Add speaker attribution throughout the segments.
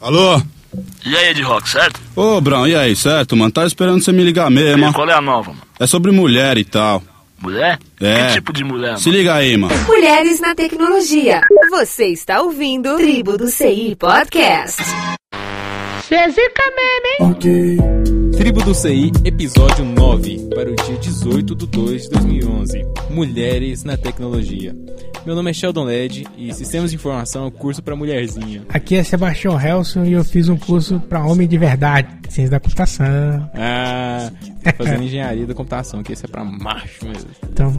Speaker 1: Alô?
Speaker 2: E aí, de rock, certo?
Speaker 1: Ô, Brão, e aí, certo, mano? Tá esperando você me ligar mesmo.
Speaker 2: E qual é a nova, mano?
Speaker 1: É sobre mulher e tal.
Speaker 2: Mulher?
Speaker 1: É.
Speaker 2: Que tipo de mulher,
Speaker 1: Se
Speaker 2: mano?
Speaker 1: liga aí, mano.
Speaker 3: Mulheres na tecnologia. Você está ouvindo Tribo do CI Podcast.
Speaker 4: Tribo do CI, episódio 9, para o dia 18 de 2 de 2011. Mulheres na tecnologia. Meu nome é Sheldon Led e Sistemas de Informação é o curso para mulherzinha.
Speaker 5: Aqui é Sebastião Helson e eu fiz um curso para homem de verdade, ciência da computação.
Speaker 4: Ah, tô fazendo engenharia da computação, que esse é pra macho mesmo.
Speaker 5: Então,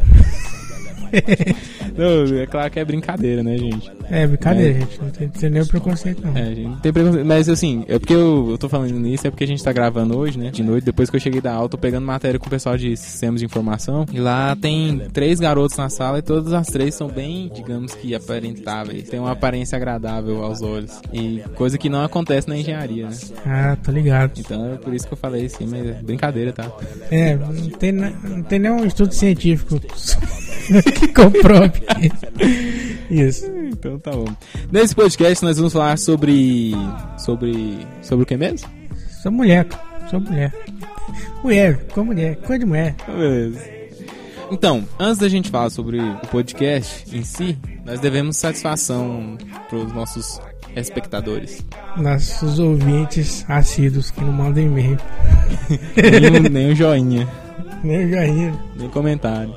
Speaker 4: Não, é claro que é brincadeira, né, gente?
Speaker 5: é brincadeira, gente. Não tem, tem nenhum preconceito, não.
Speaker 4: É, a gente não tem preconceito. Mas assim, é porque eu, eu tô falando nisso, é porque a gente tá gravando hoje, né? De noite, depois que eu cheguei da aula, tô pegando matéria com o pessoal de sistemas de informação. E lá tem três garotos na sala e todas as três são bem, digamos que, aparentáveis. Tem uma aparência agradável aos olhos. E coisa que não acontece na engenharia, né?
Speaker 5: Ah, tô ligado.
Speaker 4: Então é por isso que eu falei assim, mas é brincadeira, tá?
Speaker 5: É, não tem, não tem nenhum estudo científico comprove isso.
Speaker 4: Então tá bom. Nesse podcast nós vamos falar sobre. sobre. sobre o que mesmo?
Speaker 5: Sou mulher, sou mulher. Mulher, com mulher, coisa de mulher.
Speaker 4: Beleza. Então, antes da gente falar sobre o podcast em si, nós devemos satisfação para os nossos espectadores.
Speaker 5: Nossos ouvintes assíduos que não mandam e-mail.
Speaker 4: Nem, nem um joinha,
Speaker 5: Nem joinha,
Speaker 4: nem comentário.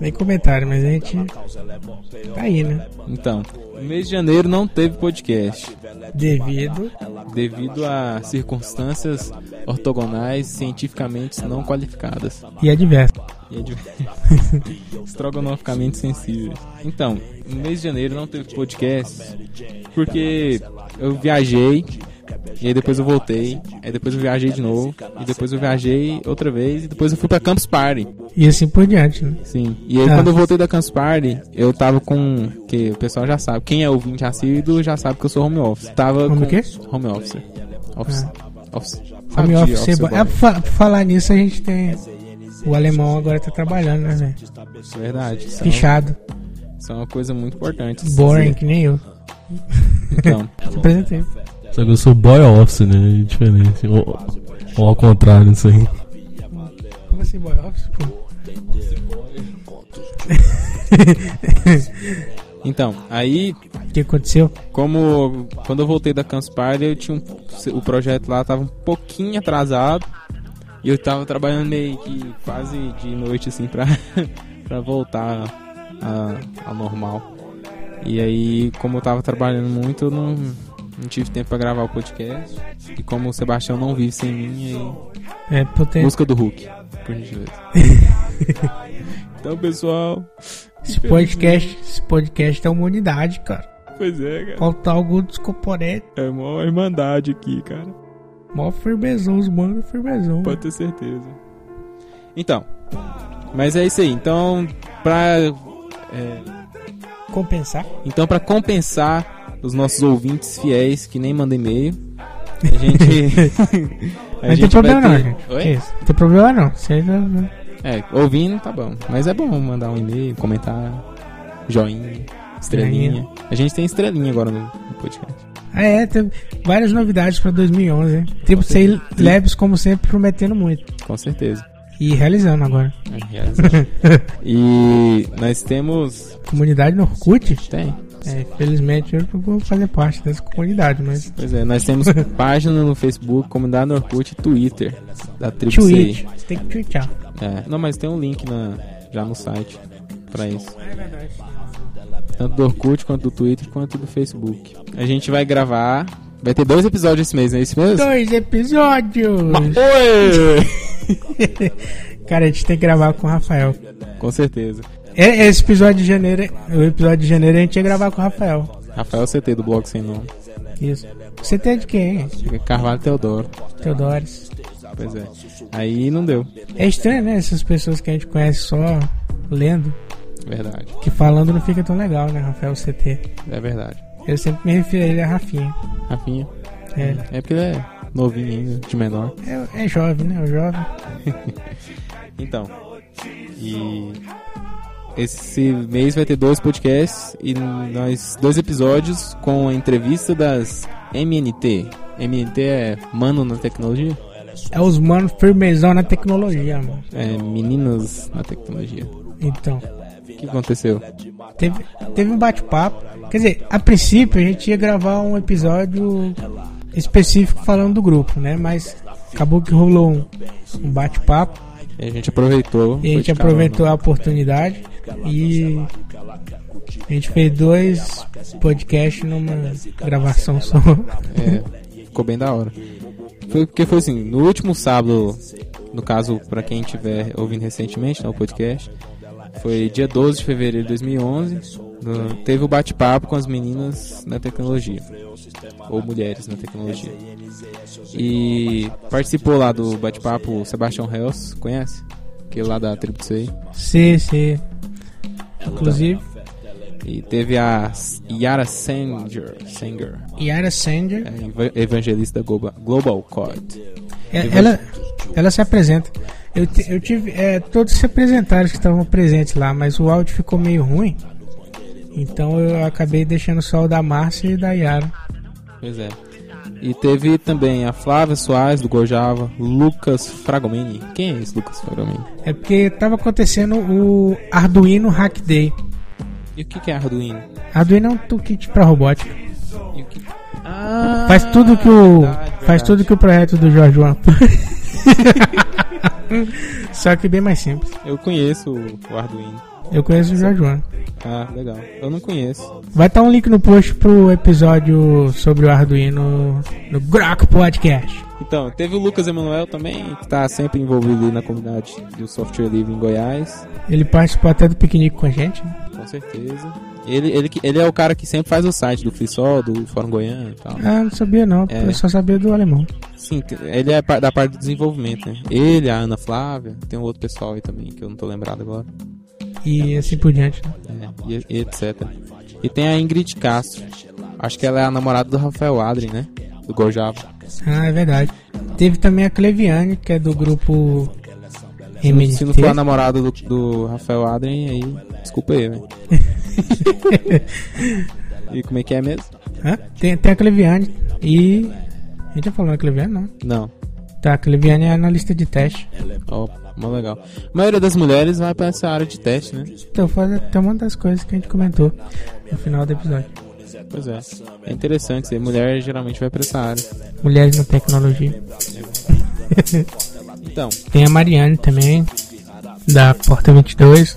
Speaker 5: Nem comentário, mas a gente tá aí, né?
Speaker 4: Então, no mês de janeiro não teve podcast,
Speaker 5: Devido
Speaker 4: devido a circunstâncias ortogonais cientificamente não qualificadas.
Speaker 5: e adverso.
Speaker 4: E é de... estrogonoficamente sensíveis. Então, no mês de janeiro não teve podcast porque eu viajei e aí depois eu voltei, aí depois eu viajei de novo e depois eu viajei outra vez e depois eu fui pra Campus Party.
Speaker 5: E assim por diante, né?
Speaker 4: Sim. E aí
Speaker 5: Ah.
Speaker 4: quando eu voltei da Campus Party, eu tava com que o pessoal já sabe, quem é ouvinte assíduo já sabe que eu sou home office. Tava
Speaker 5: Home
Speaker 4: com
Speaker 5: o quê?
Speaker 4: Home office. Office. Office.
Speaker 5: Home
Speaker 4: de
Speaker 5: office é bom. É, fa- por falar nisso, a gente tem. O alemão agora tá trabalhando, né, velho?
Speaker 4: Verdade. Isso é,
Speaker 5: Fichado.
Speaker 4: isso é uma coisa muito importante.
Speaker 5: Boring, que nem eu.
Speaker 4: Então,
Speaker 5: Se apresentei.
Speaker 6: Só que eu sou boy office, né? É diferente. Ou, ou ao contrário, isso aí.
Speaker 5: Como assim, boy office, pô?
Speaker 4: então, aí
Speaker 5: O que aconteceu?
Speaker 4: como quando eu voltei da Campus Party, eu tinha um, o projeto lá tava um pouquinho atrasado e eu tava trabalhando meio que quase de noite assim pra, pra voltar a- ao normal. E aí, como eu tava trabalhando muito, eu não, não tive tempo pra gravar o podcast. E como o Sebastião não vive sem mim, aí
Speaker 5: É, tenho-
Speaker 4: música do Hulk, por gentileza. então, pessoal,
Speaker 5: esse podcast, esse podcast é uma unidade, cara.
Speaker 4: pois é, cara.
Speaker 5: Faltar algum descomponente.
Speaker 4: É uma irmandade aqui, cara.
Speaker 5: Mó firmezão, os mano, firmezão.
Speaker 4: Pode ter certeza. Então, mas é isso aí. Então, pra, é,
Speaker 5: Compensar.
Speaker 4: então pra compensar os nossos ouvintes fiéis que nem mandam e-mail, a gente. a
Speaker 5: Não tem
Speaker 4: gente
Speaker 5: problema
Speaker 4: vai
Speaker 5: não,
Speaker 4: ter-
Speaker 5: gente.
Speaker 4: Oi?
Speaker 5: Isso? Não tem problema não. Você
Speaker 4: É, ouvindo tá bom. Mas é bom mandar um e-mail, comentar, joinha, estrelinha. A gente tem estrelinha agora no, no podcast.
Speaker 5: Ah, é, tem várias novidades pra 2011, hein? Tipo, sei Labs, como sempre, prometendo muito.
Speaker 4: Com certeza.
Speaker 5: E realizando agora.
Speaker 4: É, realizado. e nós temos.
Speaker 5: Comunidade no Orkut?
Speaker 4: Tem.
Speaker 5: É, felizmente eu não vou fazer parte dessa comunidade, mas.
Speaker 4: Pois é, nós temos página no Facebook, comunidade no Orkut e Twitter da. CI.
Speaker 5: Você tem que tweetar.
Speaker 4: É, não, mas tem um link na, já no site pra isso.
Speaker 5: É verdade.
Speaker 4: Tanto do Orkut, quanto do Twitter, quanto do Facebook. A gente vai gravar. Vai ter dois episódios esse mês, não é isso mesmo?
Speaker 5: Dois episódios!
Speaker 4: Oi!
Speaker 5: Cara, a gente tem que gravar com o Rafael.
Speaker 4: Com certeza.
Speaker 5: É, Esse episódio de janeiro, o episódio de janeiro a gente ia gravar com o Rafael.
Speaker 4: Rafael CT do blog sem nome.
Speaker 5: Isso. Você tem de quem?
Speaker 4: Carvalho Teodoro.
Speaker 5: Teodores.
Speaker 4: Pois é. Aí não deu.
Speaker 5: É estranho, né? Essas pessoas que a gente conhece só lendo.
Speaker 4: Verdade.
Speaker 5: Que falando não fica tão legal, né, Rafael CT?
Speaker 4: É verdade.
Speaker 5: Eu sempre me refiro a ele a Rafinha.
Speaker 4: Rafinha.
Speaker 5: É,
Speaker 4: É porque ele é novinho ainda, de menor.
Speaker 5: é, é jovem, né? O jovem.
Speaker 4: Então. E. Esse mês vai ter dois podcasts e nós dois episódios com a entrevista das MNT. MNT é Mano na Tecnologia?
Speaker 5: É os manos firmezão na tecnologia, mano.
Speaker 4: É Meninas na Tecnologia.
Speaker 5: Então,
Speaker 4: O que aconteceu?
Speaker 5: teve, teve um bate-papo. Quer dizer, a princípio a gente ia gravar um episódio específico falando do grupo, né? Mas acabou que rolou um, um bate-papo.
Speaker 4: E a gente aproveitou.
Speaker 5: E a gente
Speaker 4: carona.
Speaker 5: aproveitou a oportunidade e a gente fez dois podcasts numa gravação só.
Speaker 4: É, ficou bem da hora. Foi porque foi assim, no último sábado, no caso, pra quem estiver ouvindo recentemente, né, o podcast, foi dia 12 de fevereiro de 2011, no- teve o bate-papo com as meninas na tecnologia, ou mulheres na tecnologia. E participou lá do bate-papo Sebastião Hells, conhece? Que é lá da Tribo Sei.
Speaker 5: Sim, sim. Inclusive,
Speaker 4: E teve a Yara Sanger, Sanger
Speaker 5: Yara Sanger,
Speaker 4: é, eva- evangelista Global, Code.
Speaker 5: é- ela, ela se apresenta. Eu, eu tive. É, todos se apresentaram que estavam presentes lá, mas o áudio ficou meio ruim. Então eu acabei deixando só o da Márcia e da Yara.
Speaker 4: Pois é. E teve também a Flávia Soares, do Gojava, Lucas Fragomeni. Quem é esse Lucas Fragomeni?
Speaker 5: É porque tava acontecendo o Arduino Hack Day.
Speaker 4: E o que que é Arduino?
Speaker 5: Arduino é um toolkit pra robótica.
Speaker 4: E o que... Ah,
Speaker 5: Faz tudo que o.
Speaker 4: verdade,
Speaker 5: Faz
Speaker 4: verdade.
Speaker 5: tudo que o projeto do Jorge Juan. Só que bem mais simples.
Speaker 4: Eu conheço o Arduino.
Speaker 5: Eu conheço o Jorge Juan.
Speaker 4: Ah, legal. Eu não conheço.
Speaker 5: Vai estar um link no post pro episódio sobre o Arduino no Grok Podcast.
Speaker 4: Então, teve o Lucas Emanuel também, que tá sempre envolvido aí na comunidade do software livre em Goiás.
Speaker 5: Ele participou até do piquenique com a gente. né?
Speaker 4: Com certeza. Ele, ele, ele é o cara que sempre faz o site do FreeSol, do Fórum Goiano e tal.
Speaker 5: Ah, não sabia não.
Speaker 4: É.
Speaker 5: Eu só sabia do alemão.
Speaker 4: Sim, ele é da parte do desenvolvimento, né? Ele, a Ana Flávia, tem um outro pessoal aí também, que eu não tô lembrado agora.
Speaker 5: E assim por diante. né?
Speaker 4: É, e, e etc. E tem a Ingrid Castro. Acho que ela é a namorada do Rafael Adrien, né? Do Gojava.
Speaker 5: Ah, é verdade. Teve também a Cleviane, que é do grupo
Speaker 4: não, se não for a
Speaker 5: MNT.
Speaker 4: namorada do, do Rafael Adrien, aí desculpa aí, velho. e como é que é mesmo?
Speaker 5: Hã? Tem, tem a Cleviane e. A gente já falou na Cleviane, não?
Speaker 4: Não.
Speaker 5: Tá, Cleviane é analista de teste.
Speaker 4: Ó, mó legal. A maioria das mulheres vai pra essa área de teste, né?
Speaker 5: Então faz até uma das coisas que a gente comentou no final do episódio.
Speaker 4: Pois é. É interessante, ser mulher geralmente vai pra essa área.
Speaker 5: Mulheres na tecnologia.
Speaker 4: Então,
Speaker 5: Tem a Mariane também, da Porta 22.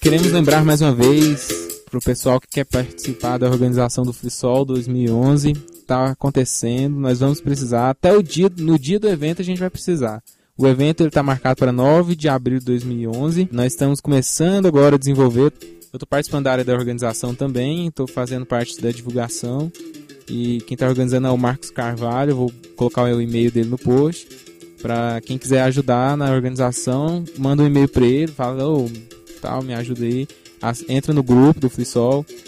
Speaker 4: Queremos lembrar mais uma vez pro pessoal que quer participar da organização do FreeSol 2011, tá acontecendo, nós vamos precisar até o dia no dia do evento a gente vai precisar. O evento ele tá marcado para 9 de abril de 2011. Nós estamos começando agora a desenvolver. Eu tô participando da área da organização também, estou fazendo parte da divulgação. E quem está organizando é o Marcos Carvalho, vou colocar o e-mail dele no post. Para quem quiser ajudar na organização, manda um e-mail para ele, fala, ô, tal, me ajuda aí. As- entra no grupo do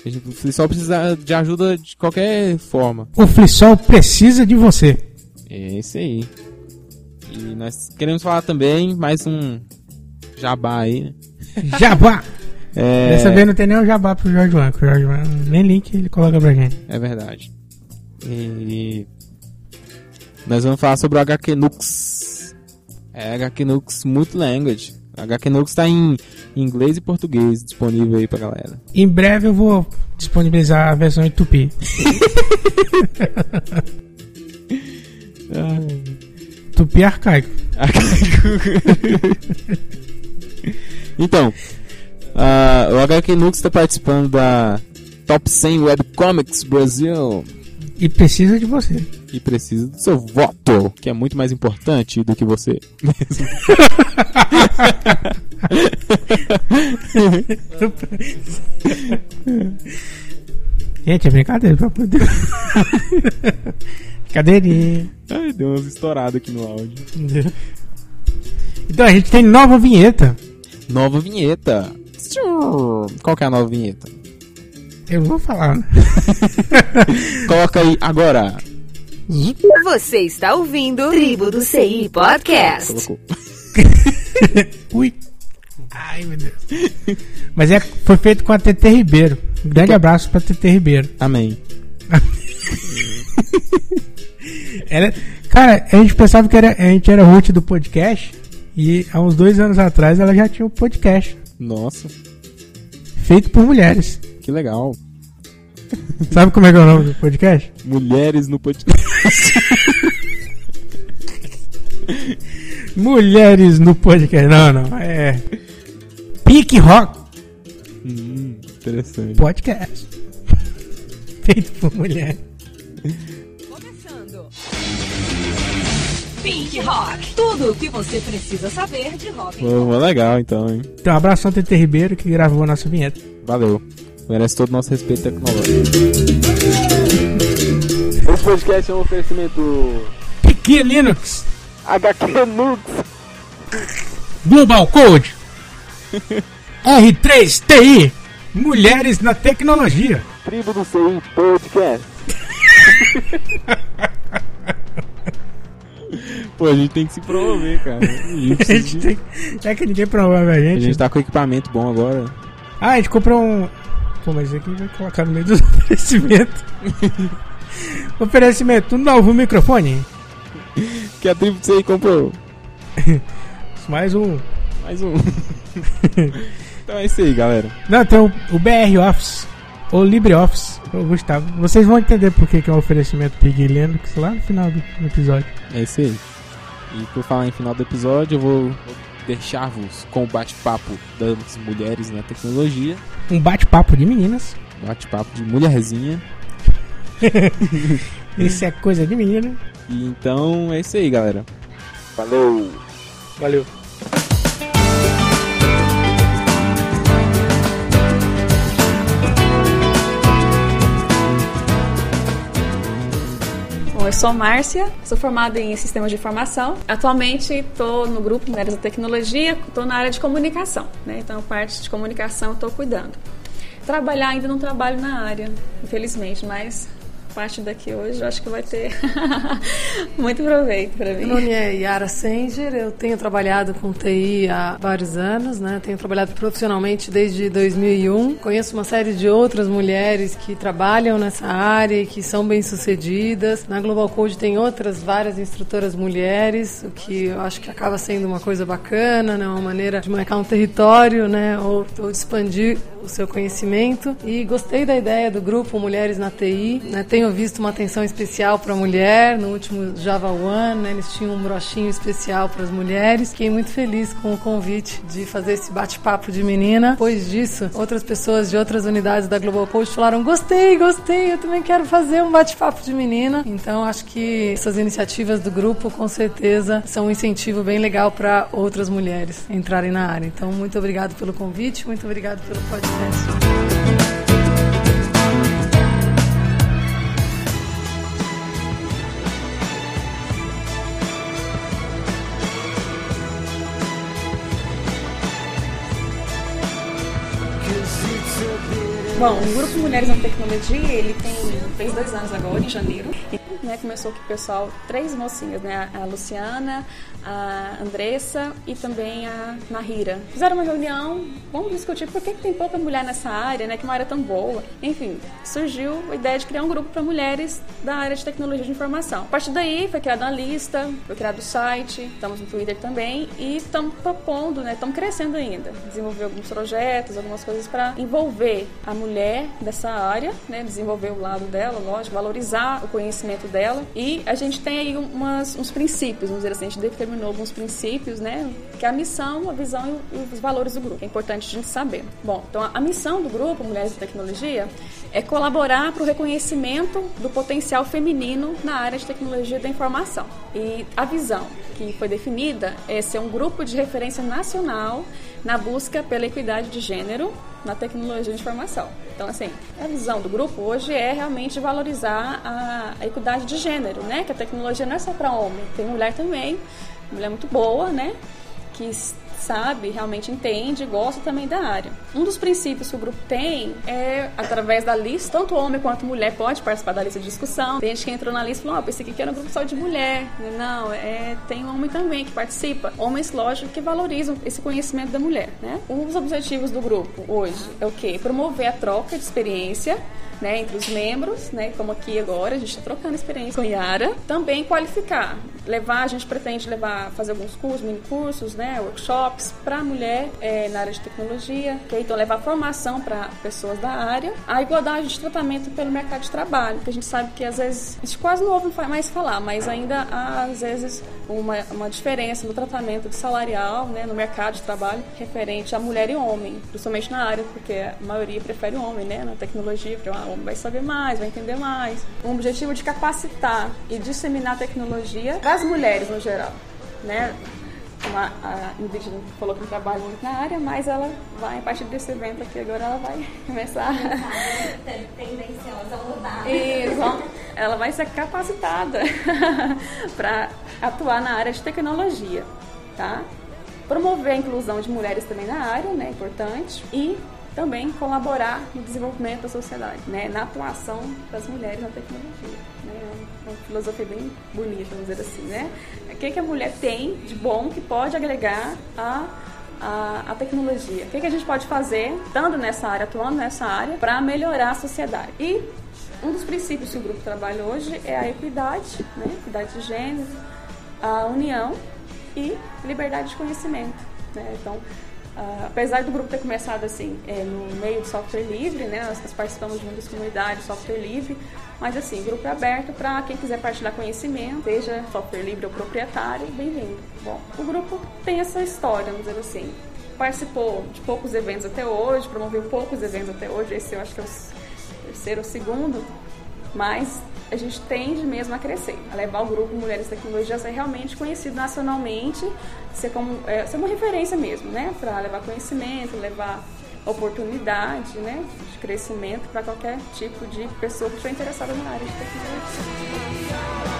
Speaker 4: gente- O FreeSol precisa de ajuda de qualquer forma.
Speaker 5: O Flissol precisa de você.
Speaker 4: É isso aí. E nós queremos falar também mais um jabá aí, né?
Speaker 5: Jabá!
Speaker 4: É,
Speaker 5: Dessa vez não tem nem o jabá pro Jorge o Jorge Juan nem link ele coloca pra gente.
Speaker 4: é verdade. E nós vamos falar sobre o HQ Nux. É HQ Nux Multilanguage. HQ Nux está em inglês e português disponível aí pra galera.
Speaker 5: Em breve eu vou disponibilizar a versão em tupi. Tupi arcaico.
Speaker 4: então, ah, o HQ Nux está participando da Top 100 Webcomics Brasil
Speaker 5: E precisa de você.
Speaker 4: e precisa do seu voto, que é muito mais importante do que você.
Speaker 5: Gente, é brincadeira pra poder. Cadeirinha.
Speaker 4: Ai, deu umas estouradas aqui no áudio.
Speaker 5: Então a gente tem nova vinheta.
Speaker 4: Nova vinheta. Qual que é a nova vinheta?
Speaker 5: Eu não vou falar, né?
Speaker 4: Coloca aí agora.
Speaker 3: Você está ouvindo Tribo do CI Podcast.
Speaker 4: Colocou.
Speaker 5: Ui. Ai, meu Deus. Mas é, foi feito com a TT Ribeiro. Um grande abraço pra TT Ribeiro.
Speaker 4: Amém.
Speaker 5: Ela, cara, a gente pensava que era, a gente era root do podcast. E há uns dois anos atrás ela já tinha um podcast.
Speaker 4: Nossa,
Speaker 5: Feito por mulheres.
Speaker 4: Que legal.
Speaker 5: Sabe como é que é o nome do podcast?
Speaker 4: Mulheres no podcast.
Speaker 5: Mulheres no podcast. Não, não. É. Pique Rock
Speaker 4: hum, interessante.
Speaker 5: Podcast. Feito por mulheres.
Speaker 7: Começando. Pink Rock. Tudo o que você precisa saber de roll.
Speaker 4: Foi legal então, hein?
Speaker 5: Então, um abração TT Ribeiro que gravou a nossa vinheta.
Speaker 4: Valeu. Merece todo o nosso respeito tecnológico. Esse podcast é um oferecimento
Speaker 5: Pique Linux.
Speaker 4: HQ Nux.
Speaker 5: Global Code. R3TI. Mulheres na tecnologia.
Speaker 4: Tribo do CI Podcast. Pô, a gente tem que se promover, cara. A gente
Speaker 5: A
Speaker 4: precisa
Speaker 5: gente
Speaker 4: de-
Speaker 5: tem, já que ninguém promove a
Speaker 4: A
Speaker 5: gente.
Speaker 4: gente tá com equipamento bom agora.
Speaker 5: Ah, a gente comprou um. Pô, mas aqui vai colocar no meio dos oferecimentos. Oferecimento, um novo microfone.
Speaker 4: Que a tribo do CI comprou.
Speaker 5: Mais um.
Speaker 4: Mais um. então é isso aí, galera.
Speaker 5: Não, tem o, o BR Office. Ou LibreOffice. Ô, Gustavo, vocês vão entender por que que é um oferecimento Pig Linux lá no final do, do episódio.
Speaker 4: É isso aí. E por falar em final do episódio, eu vou deixar-vos com o bate-papo das mulheres na tecnologia.
Speaker 5: Um bate-papo de meninas.
Speaker 4: Bate-papo de mulherzinha.
Speaker 5: Isso é coisa de menina.
Speaker 4: E então é isso aí, galera. Valeu!
Speaker 5: Valeu.
Speaker 8: Sou Márcia, sou formada em Sistemas de Informação. Atualmente estou no grupo Mulheres da Tecnologia, estou na área de comunicação, né? Então, parte de comunicação estou cuidando. Trabalhar ainda não trabalho na área, infelizmente, mas a partir daqui hoje eu acho que vai ter muito proveito para mim.
Speaker 9: Meu nome é Yara Senger, eu tenho trabalhado com TI há vários anos, né? Tenho trabalhado profissionalmente desde 2001. Conheço uma série de outras mulheres que trabalham nessa área e que são bem-sucedidas. Na Global Code tem outras várias instrutoras mulheres, o que eu acho que acaba sendo uma coisa bacana, né? Uma maneira de marcar um território, né? Ou, ou expandir o seu conhecimento. E gostei da ideia do grupo Mulheres na TI, né? Tenho visto uma atenção especial para a mulher no último Java One, né? Eles tinham um brochinho especial para as mulheres. Fiquei muito feliz com o convite de fazer esse bate-papo de menina. Depois disso, outras pessoas de outras unidades da Global Coach falaram: "Gostei, gostei, eu também quero fazer um bate-papo de menina". Então, acho que essas iniciativas do grupo com certeza são um incentivo bem legal para outras mulheres entrarem na área. Então, muito obrigado pelo convite, muito obrigado pelo podcast.
Speaker 8: Bom, o Grupo Mulheres na Tecnologia, ele tem, fez dois anos agora, em janeiro. Né, começou com o pessoal, três mocinhas, né? A Luciana, a Andressa e também a Nahira. Fizeram uma reunião, vamos discutir por que, que tem pouca mulher nessa área, né? Que é uma área tão boa. Enfim, surgiu a ideia de criar um grupo para mulheres da área de tecnologia de informação. A partir daí, foi criada uma lista, foi criado o site, estamos no Twitter também e estamos propondo, né? Estamos crescendo ainda. Desenvolver alguns projetos, algumas coisas para envolver a mulher dessa área, né? Desenvolver o lado dela, lógico, valorizar o conhecimento dela. E a gente tem aí umas, uns princípios, vamos dizer assim, a gente determinou alguns princípios, né? Que é a missão, a visão e os valores do grupo. É importante a gente saber. Bom, então a missão do grupo Mulheres de Tecnologia é colaborar para o reconhecimento do potencial feminino na área de tecnologia da informação. E a visão que foi definida é ser um grupo de referência nacional na busca pela equidade de gênero na tecnologia de informação. Então, assim, a visão do grupo hoje é realmente valorizar a, a equi- igualdade de gênero, né? Que a tecnologia não é só para homem, tem mulher também, mulher muito boa, né? Que sabe, realmente entende, gosta também da área. Um dos princípios que o grupo tem é, através da lista, tanto homem quanto mulher pode participar da lista de discussão. Tem gente que entrou na lista e falou, oh, pensei que era um grupo só de mulher. Não, é, tem homem também que participa. Homens, lógico, que valorizam esse conhecimento da mulher, né? Um dos objetivos do grupo hoje é o quê? Promover a troca de experiência né, entre os membros, né, como aqui agora, a gente está trocando experiência com a Yara. Também qualificar, levar, a gente pretende levar, fazer alguns cursos, mini cursos, né, workshops para mulher é, na área de tecnologia, okay? então levar formação para pessoas da área. A igualdade de tratamento pelo mercado de trabalho, que a gente sabe que às vezes, a gente quase não ouve mais falar, mas ainda há às vezes uma, uma diferença no tratamento salarial né, no mercado de trabalho referente a mulher e homem, principalmente na área, porque a maioria prefere o homem, né, na tecnologia, vai saber mais, vai entender mais. Um objetivo de capacitar e disseminar tecnologia para as mulheres no geral, né? Uma, a Ingrid falou que não trabalha muito na área, mas ela vai, a partir desse evento aqui agora, ela vai começar.
Speaker 10: Tendenciosa a mudar.
Speaker 8: Isso, ela vai ser capacitada para atuar na área de tecnologia, tá? Promover a inclusão de mulheres também na área, né? Importante. E também colaborar no desenvolvimento da sociedade, né, na atuação das mulheres na tecnologia. Né, é uma filosofia bem bonita, vamos dizer assim, né? O que, que a mulher tem de bom que pode agregar a a, a, tecnologia. O que, que a gente pode fazer, estando nessa área, atuando nessa área, para melhorar a sociedade? E um dos princípios que o grupo trabalha hoje é a equidade, né? equidade de gênero, a união e liberdade de conhecimento. Né? Então, Uh, apesar do grupo ter começado assim é, no meio do software livre, né, nós, participamos de muitas comunidades de software livre, mas assim, grupo é aberto para quem quiser partilhar conhecimento, seja software livre ou proprietário, bem-vindo. Bom, o grupo tem essa história, vamos dizer assim, participou de poucos eventos até hoje, promoveu poucos eventos até hoje, esse eu acho que é o terceiro ou segundo, mas a gente tende mesmo a crescer, a levar o grupo Mulheres Tecnologia a ser realmente conhecido nacionalmente, ser, como, é, ser uma referência mesmo, né? Para levar conhecimento, levar oportunidade né? de crescimento para qualquer tipo de pessoa que estiver interessada na área de tecnologia.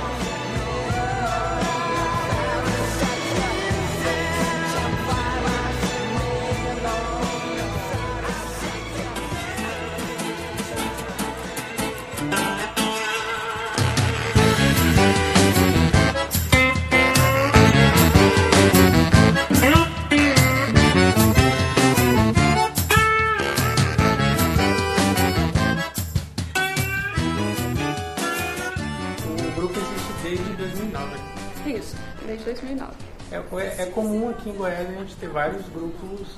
Speaker 8: Desde 2009. É,
Speaker 5: é, comum aqui em Goiás a gente ter vários grupos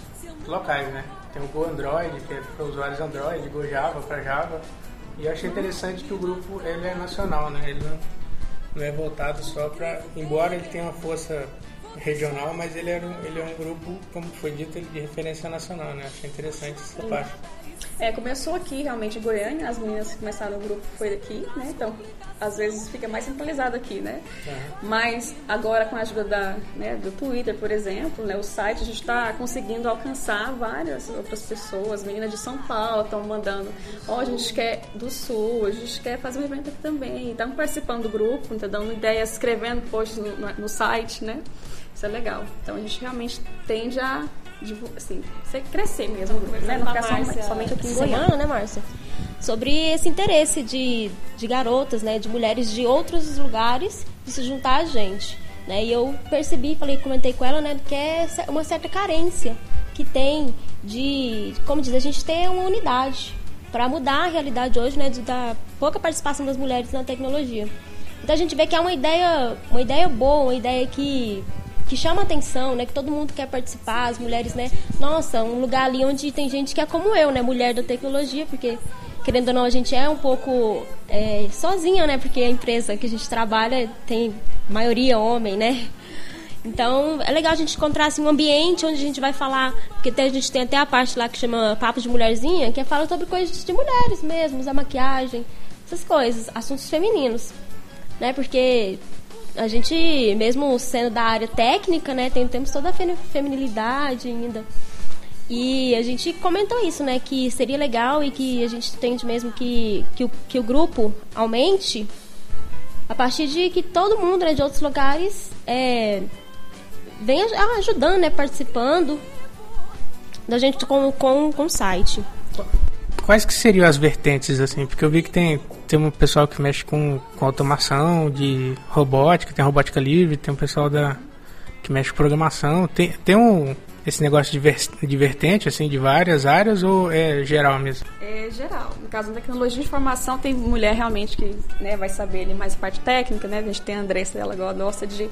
Speaker 5: locais, né? Tem o Go Android, que é para usuários Android, Go Java para Java. E eu achei interessante que o grupo ele é nacional, né? Ele não, não é voltado só para... Embora ele tenha uma força regional, mas ele, era, ele é um grupo, como foi dito, de referência nacional, né? Achei interessante essa parte.
Speaker 8: É, começou aqui realmente em Goiânia, as meninas que começaram o grupo foi daqui, né? Então, às vezes fica mais centralizado aqui, né? Uhum. Mas agora com a ajuda da, né, do Twitter, por exemplo, né, o site, a gente está conseguindo alcançar várias outras pessoas, meninas de São Paulo estão mandando, ó, oh, a gente quer do Sul, a gente quer fazer um evento aqui também, estamos participando do grupo, então dando ideias, escrevendo posts no, no, no site, né? Isso é legal. Então a gente realmente tende a assim, você crescer mesmo, né? Não ficar só, somente aqui em Goiânia.
Speaker 10: Semana, né, Márcia? Sobre esse interesse de, de garotas, né, de mulheres de outros lugares de se juntar a gente. Né? E eu percebi, falei, comentei com ela, né, que é uma certa carência que tem de, como diz, a gente ter uma unidade para mudar a realidade hoje, né, da pouca participação das mulheres na tecnologia. Então a gente vê que é uma ideia, uma ideia boa, uma ideia que que chama atenção, né? Que todo mundo quer participar, as mulheres, né? Nossa, um lugar ali onde tem gente que é como eu, né? Mulher da tecnologia, porque querendo ou não a gente é um pouco é, sozinha, né? Porque a empresa que a gente trabalha tem maioria homem, né? Então é legal a gente encontrar assim, um ambiente onde a gente vai falar, porque a gente tem até a parte lá que chama Papo de Mulherzinha, que é fala sobre coisas de mulheres mesmo, a maquiagem, essas coisas, assuntos femininos, né? Porque a gente, mesmo sendo da área técnica, né, tem, temos toda a feminilidade ainda. E a gente comentou isso, né, que seria legal e que a gente tende mesmo que, que, o, que o grupo aumente a partir de que todo mundo né, de outros lugares é, aj- ajudando, né, participando da gente com, com, com o site.
Speaker 5: Quais que seriam as vertentes, assim? Porque eu vi que tem, tem um pessoal que mexe com, com automação, de robótica, tem a robótica livre, tem um pessoal da, que mexe com programação. Tem, tem um, esse negócio de, ver, de vertente, assim, de várias áreas ou é geral mesmo?
Speaker 8: É geral. No caso da tecnologia de informação, tem mulher realmente que né, vai saber ali mais parte técnica, né? A gente tem a Andressa, ela gosta de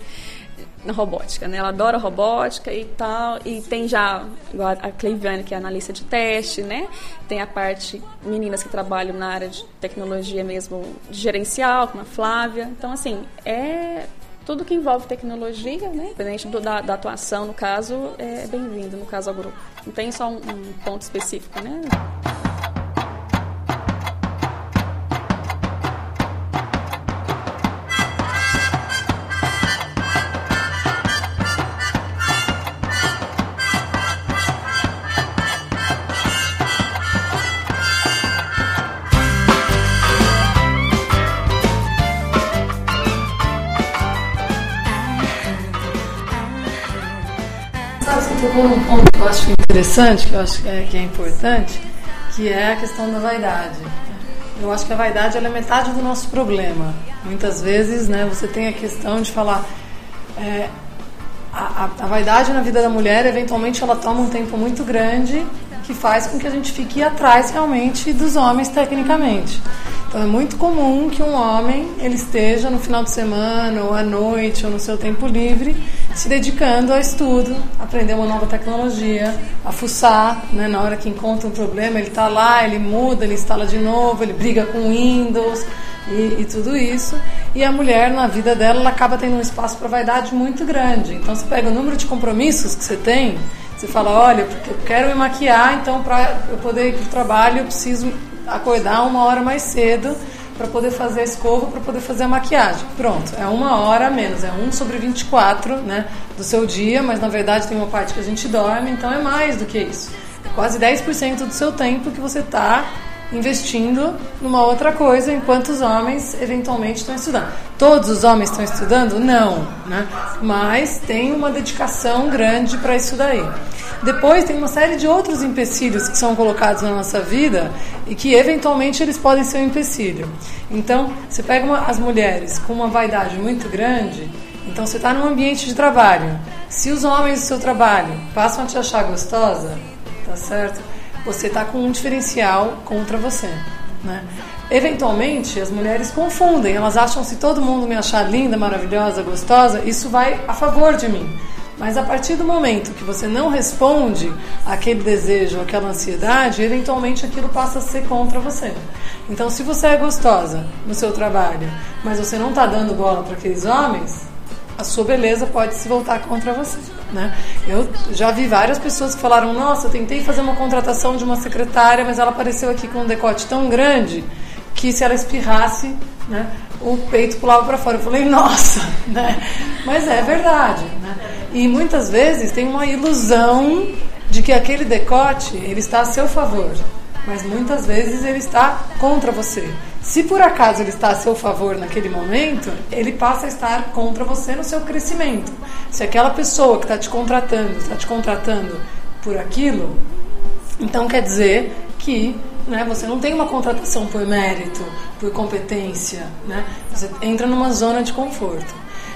Speaker 8: robótica, né? Ela adora robótica e tal. E tem já igual a Cleiviane, que é analista de teste, né? Tem a parte meninas que trabalham na área de tecnologia mesmo gerencial, como a Flávia. Então, assim, é tudo que envolve tecnologia, né? Independente do- da, da atuação, no caso, é bem-vindo, no caso, ao grupo. Não tem só um, um ponto específico, né?
Speaker 9: Tocou num ponto que eu acho interessante, que eu acho que é, que é importante, que é a questão da vaidade. Eu acho que a vaidade é metade do nosso problema. Muitas vezes, né, você tem a questão de falar. é, a, a- a vaidade na vida da mulher, eventualmente, ela toma um tempo muito grande que faz com que a gente fique atrás realmente dos homens tecnicamente. Então é muito comum que um homem ele esteja no final de semana ou à noite ou no seu tempo livre se dedicando ao estudo, aprender uma nova tecnologia, a fuçar, né? na hora que encontra um problema ele está lá, ele muda, ele instala de novo, ele briga com Windows e, e tudo isso. E a mulher na vida dela ela acaba tendo um espaço para vaidade muito grande. Então você pega o número de compromissos que você tem você fala, olha, porque eu quero me maquiar, então para eu poder ir para o trabalho eu preciso acordar uma hora mais cedo para poder fazer a escova, para poder fazer a maquiagem. Pronto, é uma hora a menos, é 1 sobre 24 né, do seu dia, mas na verdade tem uma parte que a gente dorme, então é mais do que isso. É quase 10% do seu tempo que você está investindo numa outra coisa, enquanto os homens eventualmente estão estudando. Todos os homens estão estudando? Não, né? Mas tem uma dedicação grande para isso daí. Depois tem uma série de outros empecilhos que são colocados na nossa vida e que eventualmente eles podem ser um empecilho. Então, você pega uma, as mulheres com uma vaidade muito grande, então você está num ambiente de trabalho. Se os homens do seu trabalho passam a te achar gostosa, tá certo? Você está com um diferencial contra você, né? Eventualmente, as mulheres confundem, elas acham se todo mundo me achar linda, maravilhosa, gostosa, isso vai a favor de mim. Mas a partir do momento que você não responde àquele desejo, àquela ansiedade, eventualmente aquilo passa a ser contra você. Então, se você é gostosa no seu trabalho, mas você não está dando bola para aqueles homens, a sua beleza pode se voltar contra você. Né? Eu já vi várias pessoas que falaram: Nossa, eu tentei fazer uma contratação de uma secretária, mas ela apareceu aqui com um decote tão grande que se ela espirrasse, né, o peito pulava para fora. Eu falei: Nossa, né? mas é verdade. Né? E muitas vezes tem uma ilusão de que aquele decote ele está a seu favor, mas muitas vezes ele está contra você. Se por acaso ele está a seu favor naquele momento, ele passa a estar contra você no seu crescimento. Se aquela pessoa que está te contratando está te contratando por aquilo, então quer dizer que né, você não tem uma contratação por mérito, por competência, né? Você entra numa zona de conforto.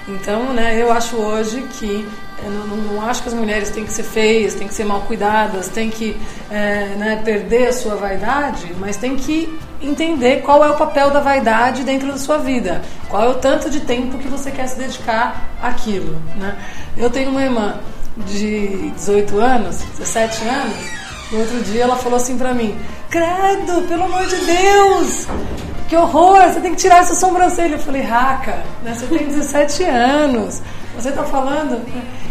Speaker 9: Então, né, eu acho hoje que eu não, não acho que as mulheres têm que ser feias, têm que ser mal cuidadas, têm que é, né, perder a sua vaidade, mas tem que entender qual é o papel da vaidade dentro da sua vida, qual é o tanto de tempo que você quer se dedicar àquilo. Né? Eu tenho uma irmã de 18 anos, 17 anos, e outro dia ela falou assim pra mim: Credo, pelo amor de Deus! Que horror, você tem que tirar essa sobrancelha. Eu falei, Raca, né, você tem 17 anos, você está falando.